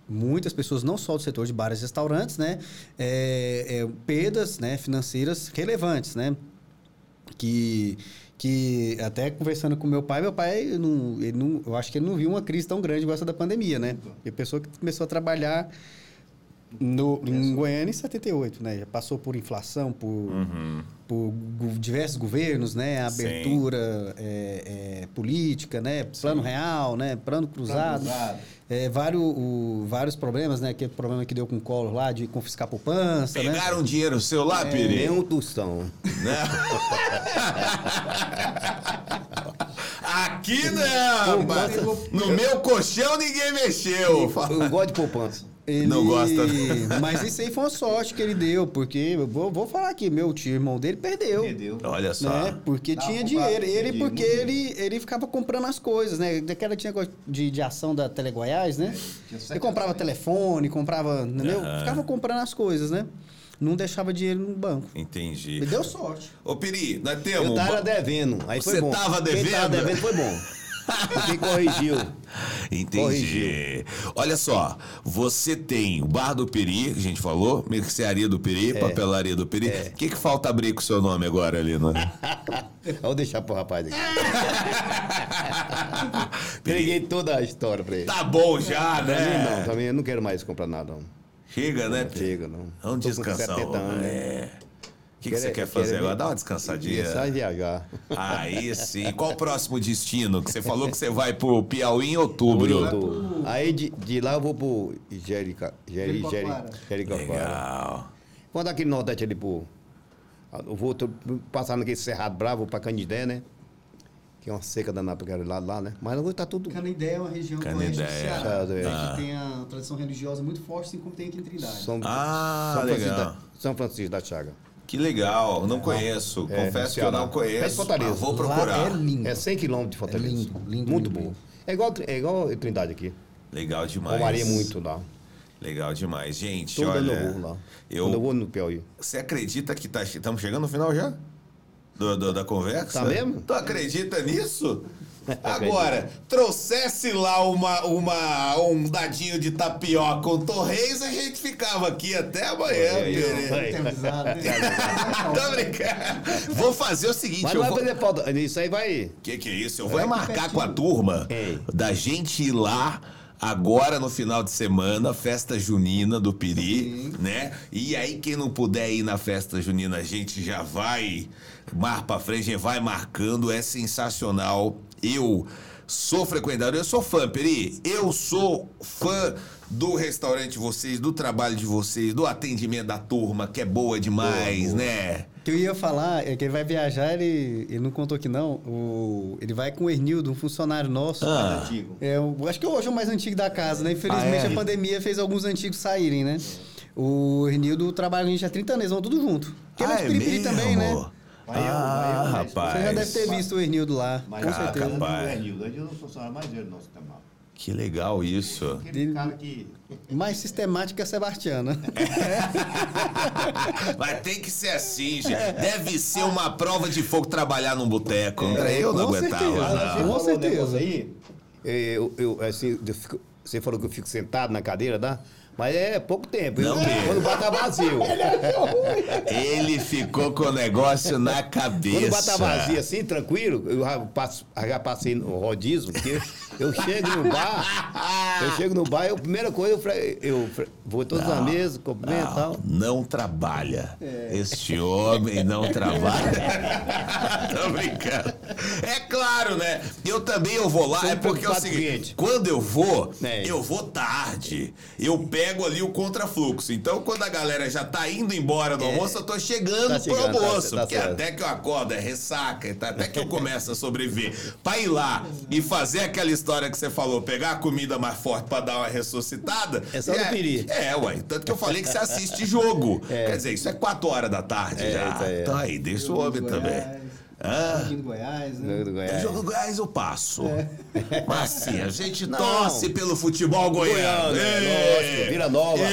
muitas pessoas, não só do setor de bares e restaurantes, né? É, é, perdas né, financeiras relevantes, né? Que, que até conversando com meu pai, meu pai, não, não, eu acho que ele não viu uma crise tão grande igual essa da pandemia, né? E a pessoa que começou a trabalhar no, em Goiânia em 78, né? Já passou por inflação, por, Uhum. por diversos governos, né? Sim. abertura é, é, política, né? Plano real, né? Plano cruzado. cruzado. É, vários, o- vários problemas, né? Aquele problema que deu com o Collor lá de confiscar poupança, né? Pegaram dinheiro seu lá, Peri? Nem um tostão. Né? [laughs] Aqui não, rapaz. No meu colchão ninguém mexeu. Eu gosto de poupança. Ele... Não gosta. [laughs] Mas isso aí foi uma sorte que ele deu, porque eu vou, vou falar aqui, meu tio, irmão dele, perdeu. Olha só. Né? Porque Dá tinha dinheiro. Ele, porque muito ele, ele ficava comprando as coisas, né? Daquela tinha de, de ação da Tele Goiás, né? Ele comprava telefone, comprava, entendeu? Ficava comprando as coisas, né? Não deixava dinheiro no banco. Entendi. Me deu sorte. Ô, Peri, nós temos. Eu tava devendo. Aí foi Você bom. tava Quem tava devendo? devendo foi bom. Quem corrigiu. Entendi. Corrigiu. Olha só, você tem o Bar do Peri, que a gente falou, mercearia do Peri, papelaria do Peri. O que, que falta abrir com o seu nome agora ali, né? Vou deixar pro rapaz aqui. [laughs] Entreguei toda a história pra ele. Tá bom já, Pra mim não, né? também eu não quero mais comprar nada, não. Chega, né? Chega, não. Vamos descansar. 70 anos, né? O que, que você quer fazer agora? Dá uma descansadinha. Sai viajar. Aí sim. Qual o próximo destino? Que você falou que você vai pro Piauí em outubro. Do- Aí de, de lá eu vou pro Jerica, Jeri, Jeri, Jericoacoara. Legal. Quando aqui no Nordeste ali pro. Eu vou passar naquele Cerrado Bravo, vou pra Canidé, né? Que é uma seca danada pra lado lá, né? Mas agora tá tudo. Canidé é uma região Canidé. do Ceará, Ceará, é. né, que tem a tradição religiosa muito forte, assim como tem aqui em Trindade. São, Ah, São Francisco, legal. da, São Francisco da Chaga. Que legal. Não conheço. É, Confesso que eu não conheço. Fortaleza. mas vou Lá procurar. é lindo. É 100 quilômetros de Fortaleza. É lindo, lindo, Muito lindo, bom. lindo. É igual, é igual Trindade aqui. Legal demais. Varia muito lá. Legal demais. Gente, Tudo olha. eu vou lá. eu- Quando eu vou no Piauí. Você acredita que tá, estamos chegando no final já? Do- do- da conversa? Tá mesmo? Tu acredita nisso? Agora, trouxesse lá uma, uma, um dadinho de tapioca com torreis, a gente ficava aqui até amanhã, Pereira. [laughs] brincando. Vou fazer o seguinte, Mas não vai vou... fazer falta. Isso aí vai. Que que é isso? Eu vou é marcar com a turma É. da gente ir lá agora no final de semana, festa junina do Piri, né? E aí quem não puder ir na festa junina, a gente já vai mar pra frente, a gente vai marcando, é sensacional. Eu sou frequentador, eu sou fã, Peri. Eu sou fã do restaurante de vocês, do trabalho de vocês, do atendimento da turma, que é boa demais, né? O que eu ia falar é que ele vai viajar, ele, ele não contou que não. O, ele vai com o Ernildo, um funcionário nosso. Ah. Antigo. É, o- acho que hoje é o mais antigo da casa, né? Infelizmente Ah, é? a pandemia fez alguns antigos saírem, né? O Ernildo trabalha com a gente há 30 anos, vão tudo junto. Porque ele é Ah, de Piripiri mesmo? também, né? Eu, ah, eu, rapaz. Você já deve ter visto o Ernildo lá, Mas com Ah, certeza. capaz. O Enildo, o Enildo é o funcionário mais velho do nosso canal. Que legal isso. Aquele cara que. Mais sistemática é a Sebastiana. [laughs] Mas tem que ser assim, gente. Deve ser uma prova de fogo trabalhar num boteco. André, eu não com aguentava. certeza. não. Com certeza. Aí, eu, eu, assim, eu fico- você falou que eu fico sentado na cadeira, tá? Mas é pouco tempo. Não mesmo. quando o bar tá vazio. Ele ficou com o negócio na cabeça. Quando o bar tá vazio assim, tranquilo, eu já, passo, já passei no rodízio, porque eu chego no bar, eu chego no bar, eu, a primeira coisa, eu, eu vou todas as mesas, cumprimento e tal. não trabalha. Este homem não trabalha. [laughs] Tô brincando. É claro, né? Eu também eu vou lá, Sou é porque é o seguinte, cliente. quando eu vou, É. eu vou tarde. Eu pego ali o contrafluxo. Então, quando a galera já tá indo embora do almoço, eu tô chegando Tá pro chegando, tá- almoço. tá porque certo. até que eu acordo, é ressaca, tá? até que eu começo a sobreviver. Pra ir lá e fazer aquela história que você falou, pegar a comida mais forte pra dar uma ressuscitada. É só no piri. É, ué. Tanto que eu falei que você assiste jogo. [laughs] Quer dizer, isso é 4 horas da tarde É, já. aí. Então aí, deixa o homem também. Ah. Joguinho do Goiás, né? Do Goiás. jogo do Goiás eu passo. É. Mas assim, a gente Não. torce pelo futebol goiano. É, lógico. Vila Nova.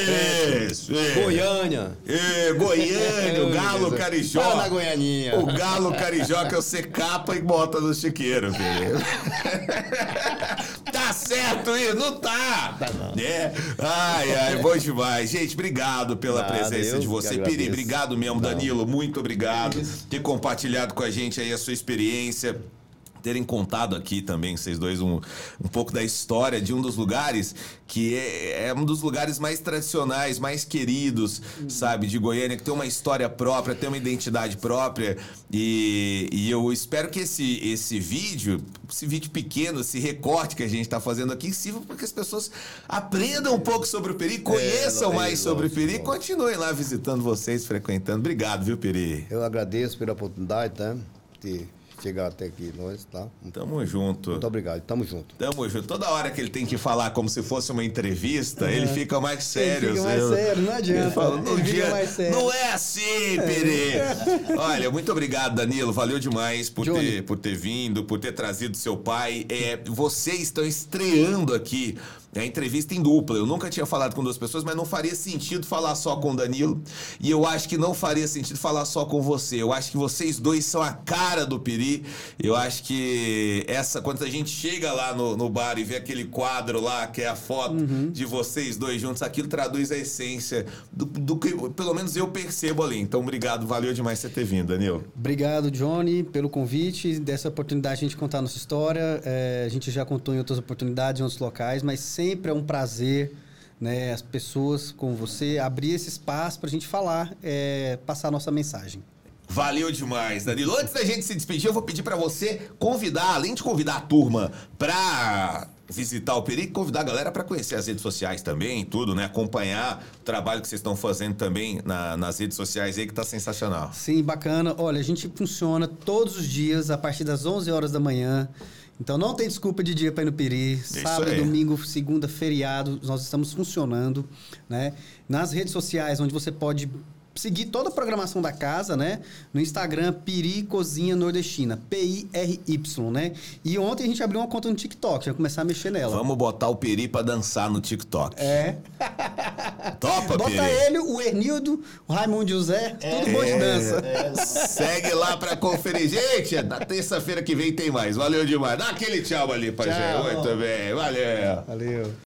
Isso, é. Goiânia. É, Goiânia, o [laughs] Galo Carijó. Fala na Goianinha. O Galo Carijó que você capa e bota no chiqueiro, filho. [laughs] tá certo isso? Não tá. Tá não. É. Ai, ai, bom demais. Gente, obrigado pela Nada, presença de você. Piri, obrigado mesmo. Danilo, muito obrigado por ter compartilhado com a gente aí a sua experiência terem contado aqui também, vocês dois, um, um pouco da história de um dos lugares que é, é um dos lugares mais tradicionais, mais queridos, sabe, de Goiânia, que tem uma história própria, tem uma identidade própria. E, e eu espero que esse, esse vídeo, esse vídeo pequeno, esse recorte que a gente está fazendo aqui, sirva para que as pessoas aprendam um pouco sobre o Peri, conheçam é, mais sobre o Peri e continuem lá visitando vocês, frequentando. Obrigado, viu, Peri? Eu agradeço pela oportunidade, tá? De chegar até aqui nós, tá? Tamo junto. Muito obrigado. Tamo junto. Tamo junto. Toda hora que ele tem que falar como se fosse uma entrevista, ele fica mais sério. fica mais sério, não adianta. Ele fala, não, Ele adianta. não é assim, Peri. [laughs] Olha, muito obrigado, Danilo. Valeu demais por Johnny. ter, por ter vindo, por ter trazido seu pai. É, vocês estão estreando aqui a entrevista em dupla. Eu nunca tinha falado com duas pessoas, mas não faria sentido falar só com o Danilo. E eu acho que não faria sentido falar só com você. Eu acho que vocês dois são a cara do Peri. Eu acho que essa, quando a gente chega lá no, no bar e vê aquele quadro lá, que é a foto de vocês dois juntos, aquilo traduz a essência do, do que, pelo menos eu percebo ali. Então, obrigado, valeu demais você ter vindo, Danilo. Obrigado, Johnny, pelo convite, dessa oportunidade de a gente contar a nossa história. É, a gente já contou em outras oportunidades, em outros locais, mas sempre é um prazer, né, as pessoas como você, abrir esse espaço para a gente falar, é, passar a nossa mensagem. Valeu demais, Danilo. Antes da gente se despedir, eu vou pedir pra você convidar, além de convidar a turma pra visitar o Peri, convidar a galera pra conhecer as redes sociais também, tudo, né? Acompanhar o trabalho que vocês estão fazendo também na- nas redes sociais aí, que tá sensacional. Sim, bacana. Olha, a gente funciona todos os dias a partir das 11 horas da manhã. Então não tem desculpa de dia para ir no Peri. isso Sábado, aí. domingo, segunda, feriado, nós estamos funcionando, né? Nas redes sociais, onde você pode seguir toda a programação da casa, né? No Instagram, Piri Cozinha Nordestina, P-I-R-Y, né? E ontem a gente abriu uma conta no TikTok, já começar a mexer nela. Vamos botar o Peri pra dançar no TikTok. É. Topa, Bota Peri? ele, o Ernildo, o Raimundo José, tudo bom de dança. Segue lá pra conferir. Gente, na terça-feira que vem tem mais. Valeu demais. Dá aquele tchau ali pra Tchau. gente. Muito bem. Valeu. Valeu.